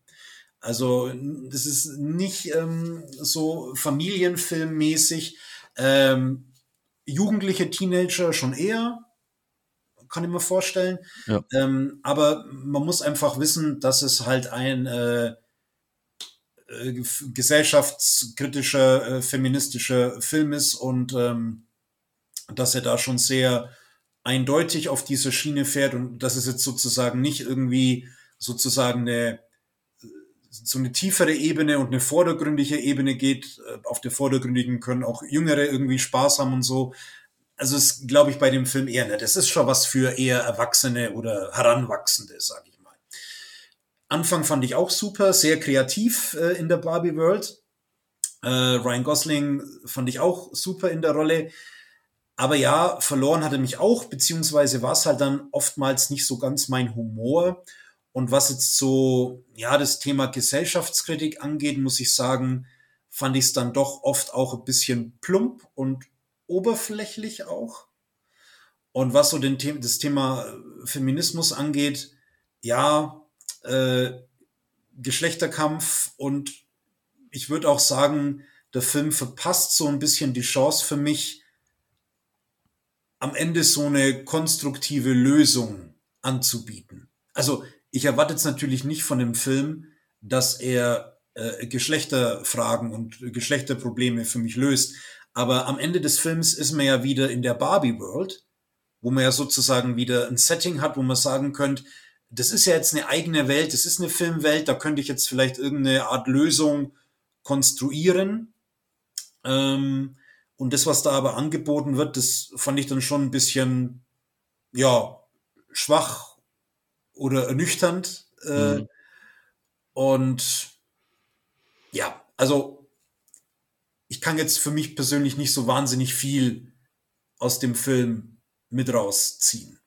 Also, das ist nicht ähm, so familienfilmmäßig. Ähm, jugendliche Teenager schon eher. Kann ich mir vorstellen. Ja. Ähm, aber man muss einfach wissen, dass es halt ein äh, äh, gesellschaftskritischer, äh, feministischer Film ist und ähm, dass er da schon sehr eindeutig auf dieser Schiene fährt und dass es jetzt sozusagen nicht irgendwie sozusagen eine so eine tiefere Ebene und eine vordergründige Ebene geht. Äh, auf der vordergründigen können auch Jüngere irgendwie Spaß haben und so. Also es glaube ich bei dem Film eher nicht. Es ist schon was für eher Erwachsene oder Heranwachsende, sage ich mal. Anfang fand ich auch super, sehr kreativ äh, in der Barbie World. Äh, Ryan Gosling fand ich auch super in der Rolle. Aber ja, verloren hatte mich auch, beziehungsweise war es halt dann oftmals nicht so ganz mein Humor. Und was jetzt so, ja, das Thema Gesellschaftskritik angeht, muss ich sagen, fand ich es dann doch oft auch ein bisschen plump und oberflächlich auch. Und was so den The das Thema Feminismus angeht, ja, äh, Geschlechterkampf und ich würde auch sagen, der Film verpasst so ein bisschen die Chance für mich, am Ende so eine konstruktive Lösung anzubieten. Also ich erwarte jetzt natürlich nicht von dem Film, dass er äh, Geschlechterfragen und Geschlechterprobleme für mich löst. Aber am Ende des Films ist man ja wieder in der Barbie World, wo man ja sozusagen wieder ein Setting hat, wo man sagen könnte, das ist ja jetzt eine eigene Welt, das ist eine Filmwelt, da könnte ich jetzt vielleicht irgendeine Art Lösung konstruieren. Ähm, und das, was da aber angeboten wird, das fand ich dann schon ein bisschen, ja, schwach oder ernüchternd. Äh, mhm. Und ja, also ich kann jetzt für mich persönlich nicht so wahnsinnig viel aus dem Film mit rausziehen.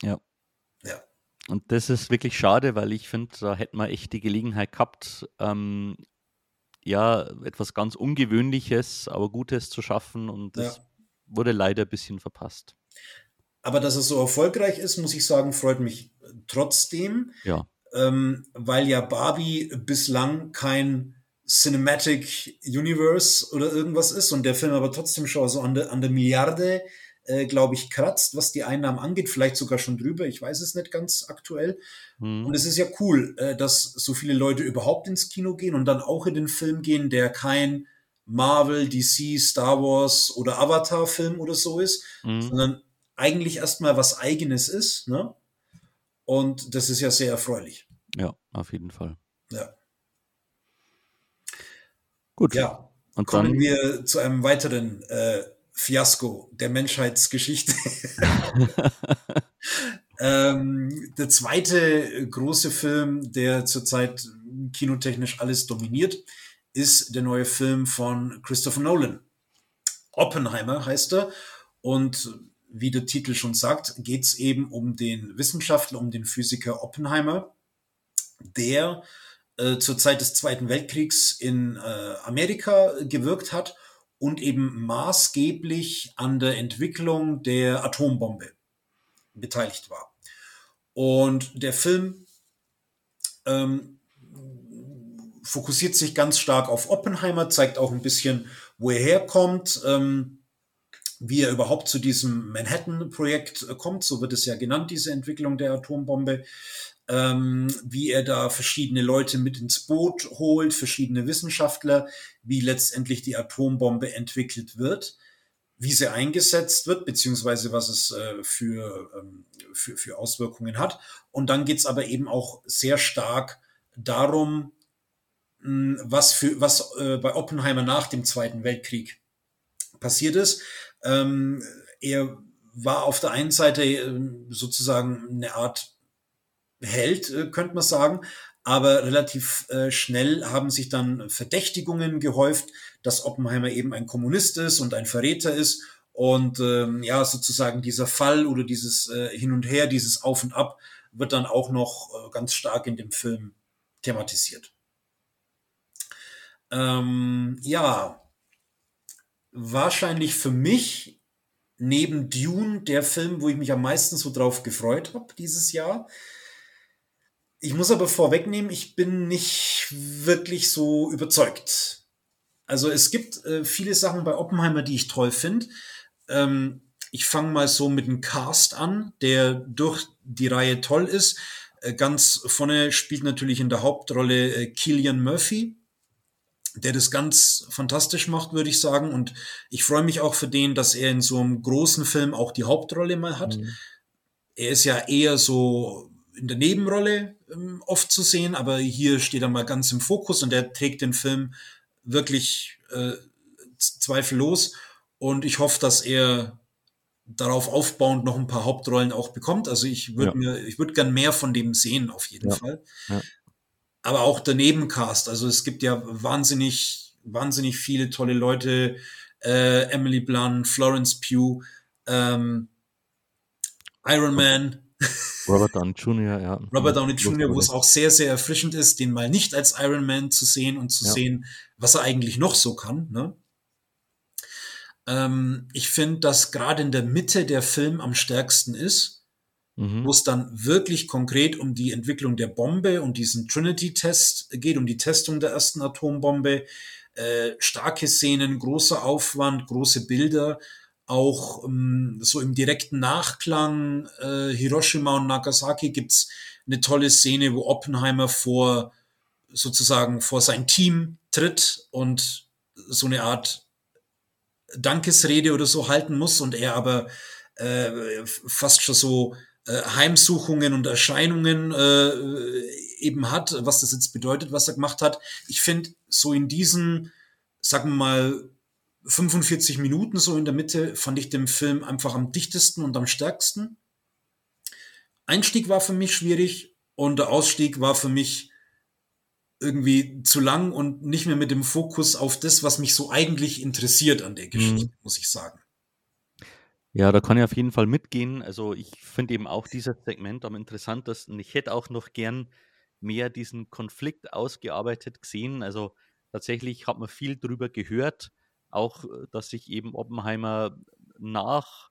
Ja. Ja. Und das ist wirklich schade, weil ich finde, da hätten wir echt die Gelegenheit gehabt, ähm, ja, etwas ganz Ungewöhnliches, aber Gutes zu schaffen und das ja. wurde leider ein bisschen verpasst. Aber dass es so erfolgreich ist, muss ich sagen, freut mich trotzdem. Ja. Ähm, weil ja Barbie bislang kein Cinematic Universe oder irgendwas ist und der Film aber trotzdem schon so an der, an der Milliarde, äh, glaube ich, kratzt, was die Einnahmen angeht, vielleicht sogar schon drüber, ich weiß es nicht ganz aktuell. Hm. Und es ist ja cool, äh, dass so viele Leute überhaupt ins Kino gehen und dann auch in den Film gehen, der kein Marvel, DC, Star Wars oder Avatar-Film oder so ist, hm. sondern eigentlich erstmal was eigenes ist. Ne? Und das ist ja sehr erfreulich. Ja, auf jeden Fall. Ja. Gut. Ja. Und kommen dann, wir zu einem weiteren äh, Fiasko der Menschheitsgeschichte. ähm, der zweite große Film, der zurzeit kinotechnisch alles dominiert, ist der neue Film von Christopher Nolan. Oppenheimer heißt er. Und wie der Titel schon sagt, geht es eben um den Wissenschaftler, um den Physiker Oppenheimer, der äh, zur Zeit des Zweiten Weltkriegs in äh, Amerika gewirkt hat und eben maßgeblich an der Entwicklung der Atombombe beteiligt war. Und der Film ähm, fokussiert sich ganz stark auf Oppenheimer, zeigt auch ein bisschen, wo er herkommt. Ähm, wie er überhaupt zu diesem Manhattan-Projekt äh, kommt, so wird es ja genannt, diese Entwicklung der Atombombe, ähm, wie er da verschiedene Leute mit ins Boot holt, verschiedene Wissenschaftler, wie letztendlich die Atombombe entwickelt wird, wie sie eingesetzt wird, beziehungsweise was es äh, für, ähm, für, für Auswirkungen hat. Und dann geht's aber eben auch sehr stark darum, mh, was, für, was äh, bei Oppenheimer nach dem Zweiten Weltkrieg passiert ist. Ähm, er war auf der einen Seite ähm, sozusagen eine Art Held, äh, könnte man sagen, aber relativ äh, schnell haben sich dann Verdächtigungen gehäuft, dass Oppenheimer eben ein Kommunist ist und ein Verräter ist und ähm, ja, sozusagen dieser Fall oder dieses äh, Hin und Her, dieses Auf und Ab wird dann auch noch äh, ganz stark in dem Film thematisiert. Ähm, ja, wahrscheinlich für mich neben Dune der Film, wo ich mich am meisten so drauf gefreut habe dieses Jahr. Ich muss aber vorwegnehmen, ich bin nicht wirklich so überzeugt. Also es gibt äh, viele Sachen bei Oppenheimer, die ich toll finde. Ähm, Ich fange mal so mit dem Cast an, der durch die Reihe toll ist. Äh, ganz vorne spielt natürlich in der Hauptrolle äh, Killian Murphy, der das ganz fantastisch macht, würde ich sagen. Und ich freue mich auch für den, dass er in so einem großen Film auch die Hauptrolle mal hat. Mhm. Er ist ja eher so in der Nebenrolle ähm, oft zu sehen, aber hier steht er mal ganz im Fokus und er trägt den Film wirklich äh, zweifellos. Und ich hoffe, dass er darauf aufbauend noch ein paar Hauptrollen auch bekommt. Also ich würde ja. mir, ich würde gern mehr von dem sehen, auf jeden ja. Fall. Ja. Aber auch der Nebencast. Also es gibt ja wahnsinnig, wahnsinnig viele tolle Leute. Äh, Emily Blunt, Florence Pugh, ähm, Iron Man. Robert Downey Jr., ja. Robert Downey Jr., wo es auch sehr, sehr erfrischend ist, den mal nicht als Iron Man zu sehen und zu sehen, was er eigentlich noch so kann. Ne? Ähm, ich finde, dass gerade in der Mitte der Film am stärksten ist, mhm. wo es dann wirklich konkret um die Entwicklung der Bombe und diesen Trinity-Test geht, um die Testung der ersten Atombombe. Äh, starke Szenen, großer Aufwand, große Bilder, auch ähm, so im direkten Nachklang äh, Hiroshima und Nagasaki gibt's eine tolle Szene, wo Oppenheimer vor sozusagen vor sein Team tritt und so eine Art Dankesrede oder so halten muss und er aber äh, fast schon so äh, Heimsuchungen und Erscheinungen äh, eben hat, was das jetzt bedeutet, was er gemacht hat. Ich finde, so in diesen, sagen wir mal, 45 Minuten so in der Mitte fand ich den Film einfach am dichtesten und am stärksten. Einstieg war für mich schwierig und der Ausstieg war für mich irgendwie zu lang und nicht mehr mit dem Fokus auf das, was mich so eigentlich interessiert an der mhm. Geschichte, mhm. muss ich sagen. Ja, da kann ich auf jeden Fall mitgehen. Also ich finde eben auch dieses Segment am interessantesten. Ich hätte auch noch gern mehr diesen Konflikt ausgearbeitet gesehen. Also tatsächlich hat man viel darüber gehört, auch dass sich eben Oppenheimer nach,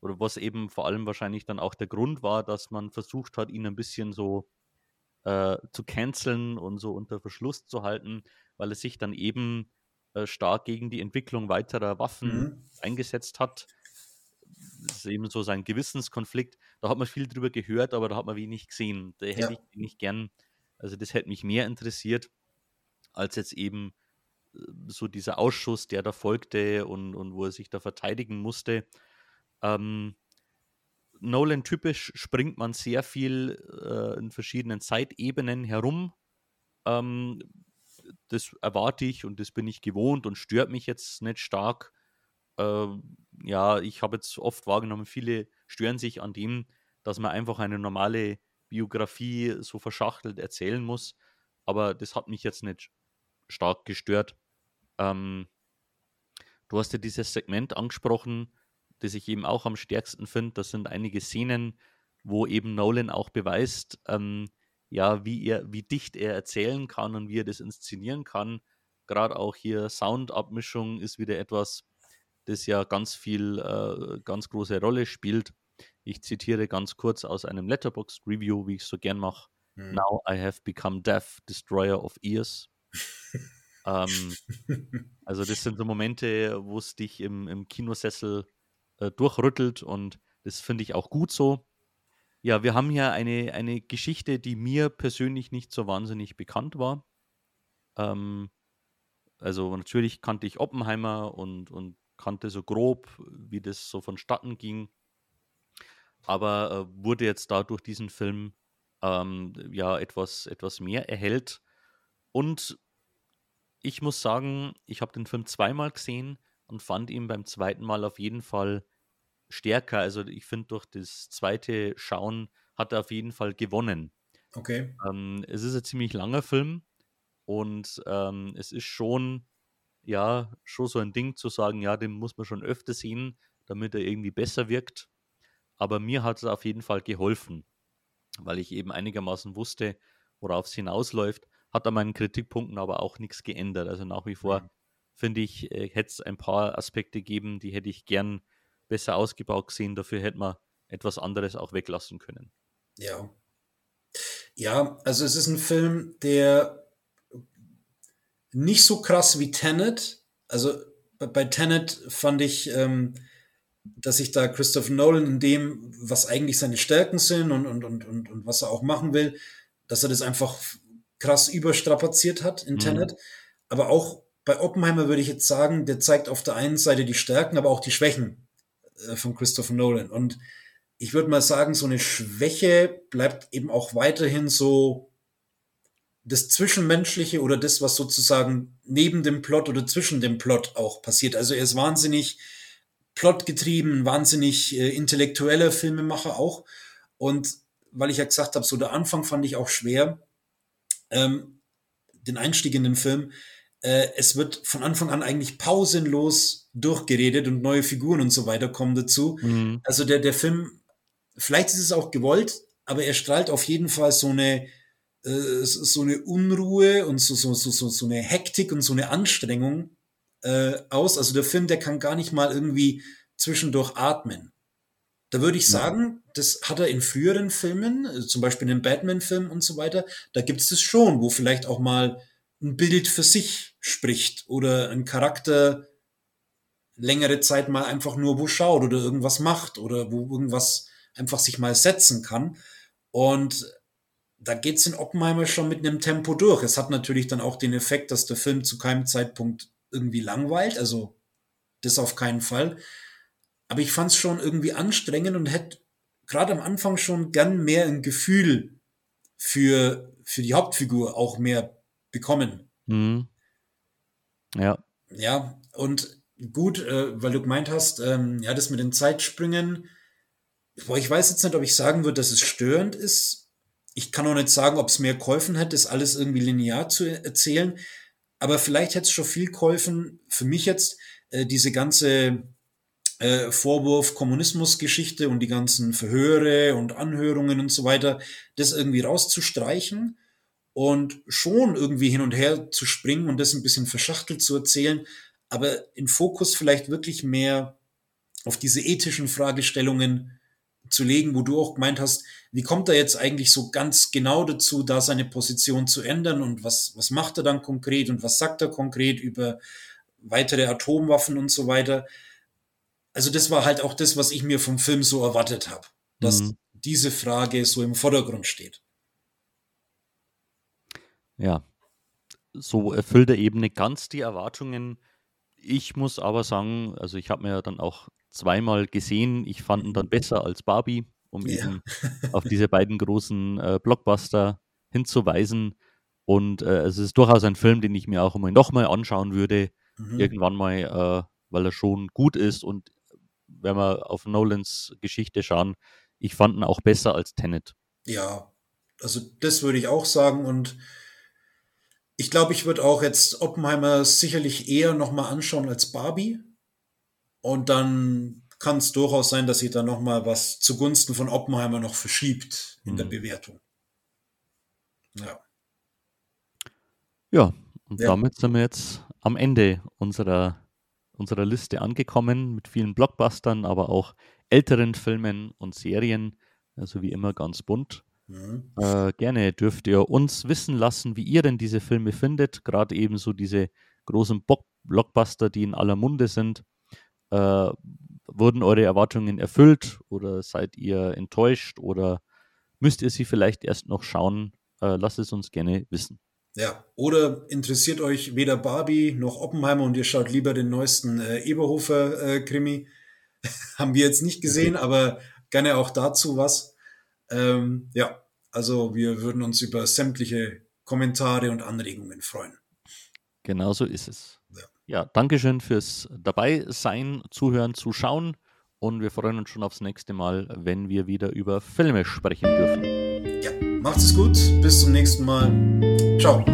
oder was eben vor allem wahrscheinlich dann auch der Grund war, dass man versucht hat, ihn ein bisschen so äh, zu canceln und so unter Verschluss zu halten, weil es sich dann eben äh, stark gegen die Entwicklung weiterer Waffen mhm. eingesetzt hat. Das ist eben so sein Gewissenskonflikt. Da hat man viel drüber gehört, aber da hat man wenig gesehen. Da hätte ja. ich nicht gern, also das hätte mich mehr interessiert, als jetzt eben äh, so dieser Ausschuss, der da folgte und, und wo er sich da verteidigen musste. Ähm, Nolan typisch springt man sehr viel äh, in verschiedenen Zeitebenen herum. Ähm, das erwarte ich und das bin ich gewohnt und stört mich jetzt nicht stark. Ähm, ja, ich habe jetzt oft wahrgenommen, viele stören sich an dem, dass man einfach eine normale Biografie so verschachtelt erzählen muss. Aber das hat mich jetzt nicht stark gestört. Ähm, du hast ja dieses Segment angesprochen, das ich eben auch am stärksten finde. Das sind einige Szenen, wo eben Nolan auch beweist, ähm, ja, wie er, wie dicht er erzählen kann und wie er das inszenieren kann. Gerade auch hier Soundabmischung ist wieder etwas, das ja ganz viel, äh, ganz große Rolle spielt. Ich zitiere ganz kurz aus einem Letterbox Review, wie ich es so gern mache. Hm. Now I have become deaf, destroyer of ears. Ähm, also das sind so Momente, wo es dich im, im Kinosessel äh, durchrüttelt und das finde ich auch gut so. Ja, wir haben hier eine, eine Geschichte, die mir persönlich nicht so wahnsinnig bekannt war. Ähm, also natürlich kannte ich Oppenheimer und, und kannte so grob, wie das so vonstatten ging. Aber äh, wurde jetzt da durch diesen Film ähm, ja etwas, etwas mehr erhellt. Und ich muss sagen, ich habe den Film zweimal gesehen und fand ihn beim zweiten Mal auf jeden Fall stärker. Also ich finde, durch das zweite Schauen hat er auf jeden Fall gewonnen. Okay. Ähm, es ist ein ziemlich langer Film und ähm, es ist schon, ja, schon so ein Ding zu sagen, ja, den muss man schon öfter sehen, damit er irgendwie besser wirkt. Aber mir hat es auf jeden Fall geholfen, weil ich eben einigermaßen wusste, worauf es hinausläuft. Hat an meinen Kritikpunkten aber auch nichts geändert. Also nach wie vor mhm finde ich, äh, hätte es ein paar Aspekte gegeben, die hätte ich gern besser ausgebaut gesehen. Dafür hätte man etwas anderes auch weglassen können. Ja. Ja, also es ist ein Film, der nicht so krass wie Tenet. Also bei Tenet fand ich, ähm, dass sich da Christopher Nolan in dem, was eigentlich seine Stärken sind und, und, und, und, und was er auch machen will, dass er das einfach krass überstrapaziert hat in Tenet. Mhm. Aber auch bei Oppenheimer würde ich jetzt sagen, der zeigt auf der einen Seite die Stärken, aber auch die Schwächen äh, von Christopher Nolan. Und ich würde mal sagen, so eine Schwäche bleibt eben auch weiterhin so das Zwischenmenschliche oder das, was sozusagen neben dem Plot oder zwischen dem Plot auch passiert. Also er ist wahnsinnig plotgetrieben, wahnsinnig äh, intellektueller Filmemacher auch. Und weil ich ja gesagt habe, so der Anfang fand ich auch schwer, ähm, den Einstieg in den Film. Äh, es wird von Anfang an eigentlich pausenlos durchgeredet und neue Figuren und so weiter kommen dazu. Mhm. Also der, der Film, vielleicht ist es auch gewollt, aber er strahlt auf jeden Fall so eine, äh, so eine Unruhe und so, so, so, so, so eine Hektik und so eine Anstrengung äh, aus. Also der Film, der kann gar nicht mal irgendwie zwischendurch atmen. Da würde ich sagen, das hat er in früheren Filmen, äh, zum Beispiel in den Batman-Filmen und so weiter, da gibt es das schon, wo vielleicht auch mal ein Bild für sich spricht oder ein Charakter längere Zeit mal einfach nur wo schaut oder irgendwas macht oder wo irgendwas einfach sich mal setzen kann. Und da geht's in Oppenheimer schon mit einem Tempo durch. Es hat natürlich dann auch den Effekt, dass der Film zu keinem Zeitpunkt irgendwie langweilt, also das auf keinen Fall. Aber ich fand es schon irgendwie anstrengend und hätte gerade am Anfang schon gern mehr ein Gefühl für, für die Hauptfigur auch mehr bekommen. Mhm. Ja. Ja, und gut, äh, weil du gemeint hast, ähm, ja, das mit den Zeitsprüngen, boah, ich weiß jetzt nicht, ob ich sagen würde, dass es störend ist. Ich kann auch nicht sagen, ob es mir geholfen hätte, das alles irgendwie linear zu erzählen. Aber vielleicht hätte es schon viel geholfen, für mich jetzt, äh, diese ganze äh, Vorwurf Kommunismusgeschichte und die ganzen Verhöre und Anhörungen und so weiter, das irgendwie rauszustreichen und schon irgendwie hin und her zu springen und das ein bisschen verschachtelt zu erzählen, aber in Fokus vielleicht wirklich mehr auf diese ethischen Fragestellungen zu legen, wo du auch gemeint hast, wie kommt er jetzt eigentlich so ganz genau dazu, da seine Position zu ändern und was, was macht er dann konkret und was sagt er konkret über weitere Atomwaffen und so weiter also das war halt auch das, was ich mir vom Film so erwartet habe, dass mhm. diese Frage so im Vordergrund steht. Ja, so erfüllt er eben nicht ganz die Erwartungen. Ich muss aber sagen, also ich habe mir ja dann auch zweimal gesehen, ich fand ihn dann besser als Barbie, um ja. eben auf diese beiden großen äh, Blockbuster hinzuweisen. Und äh, es ist durchaus ein Film, den ich mir auch immer nochmal anschauen würde, mhm. irgendwann mal, äh, weil er schon gut ist und wenn wir auf Nolans Geschichte schauen, ich fand ihn auch besser als Tenet. Ja, also das würde ich auch sagen und ich glaube, ich würde auch jetzt Oppenheimer sicherlich eher nochmal anschauen als Barbie. Und dann kann es durchaus sein, dass sich da nochmal was zugunsten von Oppenheimer noch verschiebt in mhm. der Bewertung. Ja. Ja, und ja. damit sind wir jetzt am Ende unserer unserer Liste angekommen mit vielen Blockbustern, aber auch älteren Filmen und Serien. Also wie immer ganz bunt. Mhm. Äh, gerne dürft ihr uns wissen lassen, wie ihr denn diese Filme findet. Gerade eben so diese großen Bo Blockbuster, die in aller Munde sind. Äh, wurden eure Erwartungen erfüllt oder seid ihr enttäuscht oder müsst ihr sie vielleicht erst noch schauen? Äh, lasst es uns gerne wissen. Ja, oder interessiert euch weder Barbie noch Oppenheimer und ihr schaut lieber den neuesten äh, Eberhofer-Krimi. Äh, Haben wir jetzt nicht gesehen, okay. aber gerne auch dazu was. Ähm, ja, also wir würden uns über sämtliche Kommentare und Anregungen freuen. Genau so ist es. Ja, ja Dankeschön fürs Dabeisein, Zuhören, Zuschauen und wir freuen uns schon aufs nächste Mal, wenn wir wieder über Filme sprechen dürfen. Ja, macht es gut, bis zum nächsten Mal. Ciao.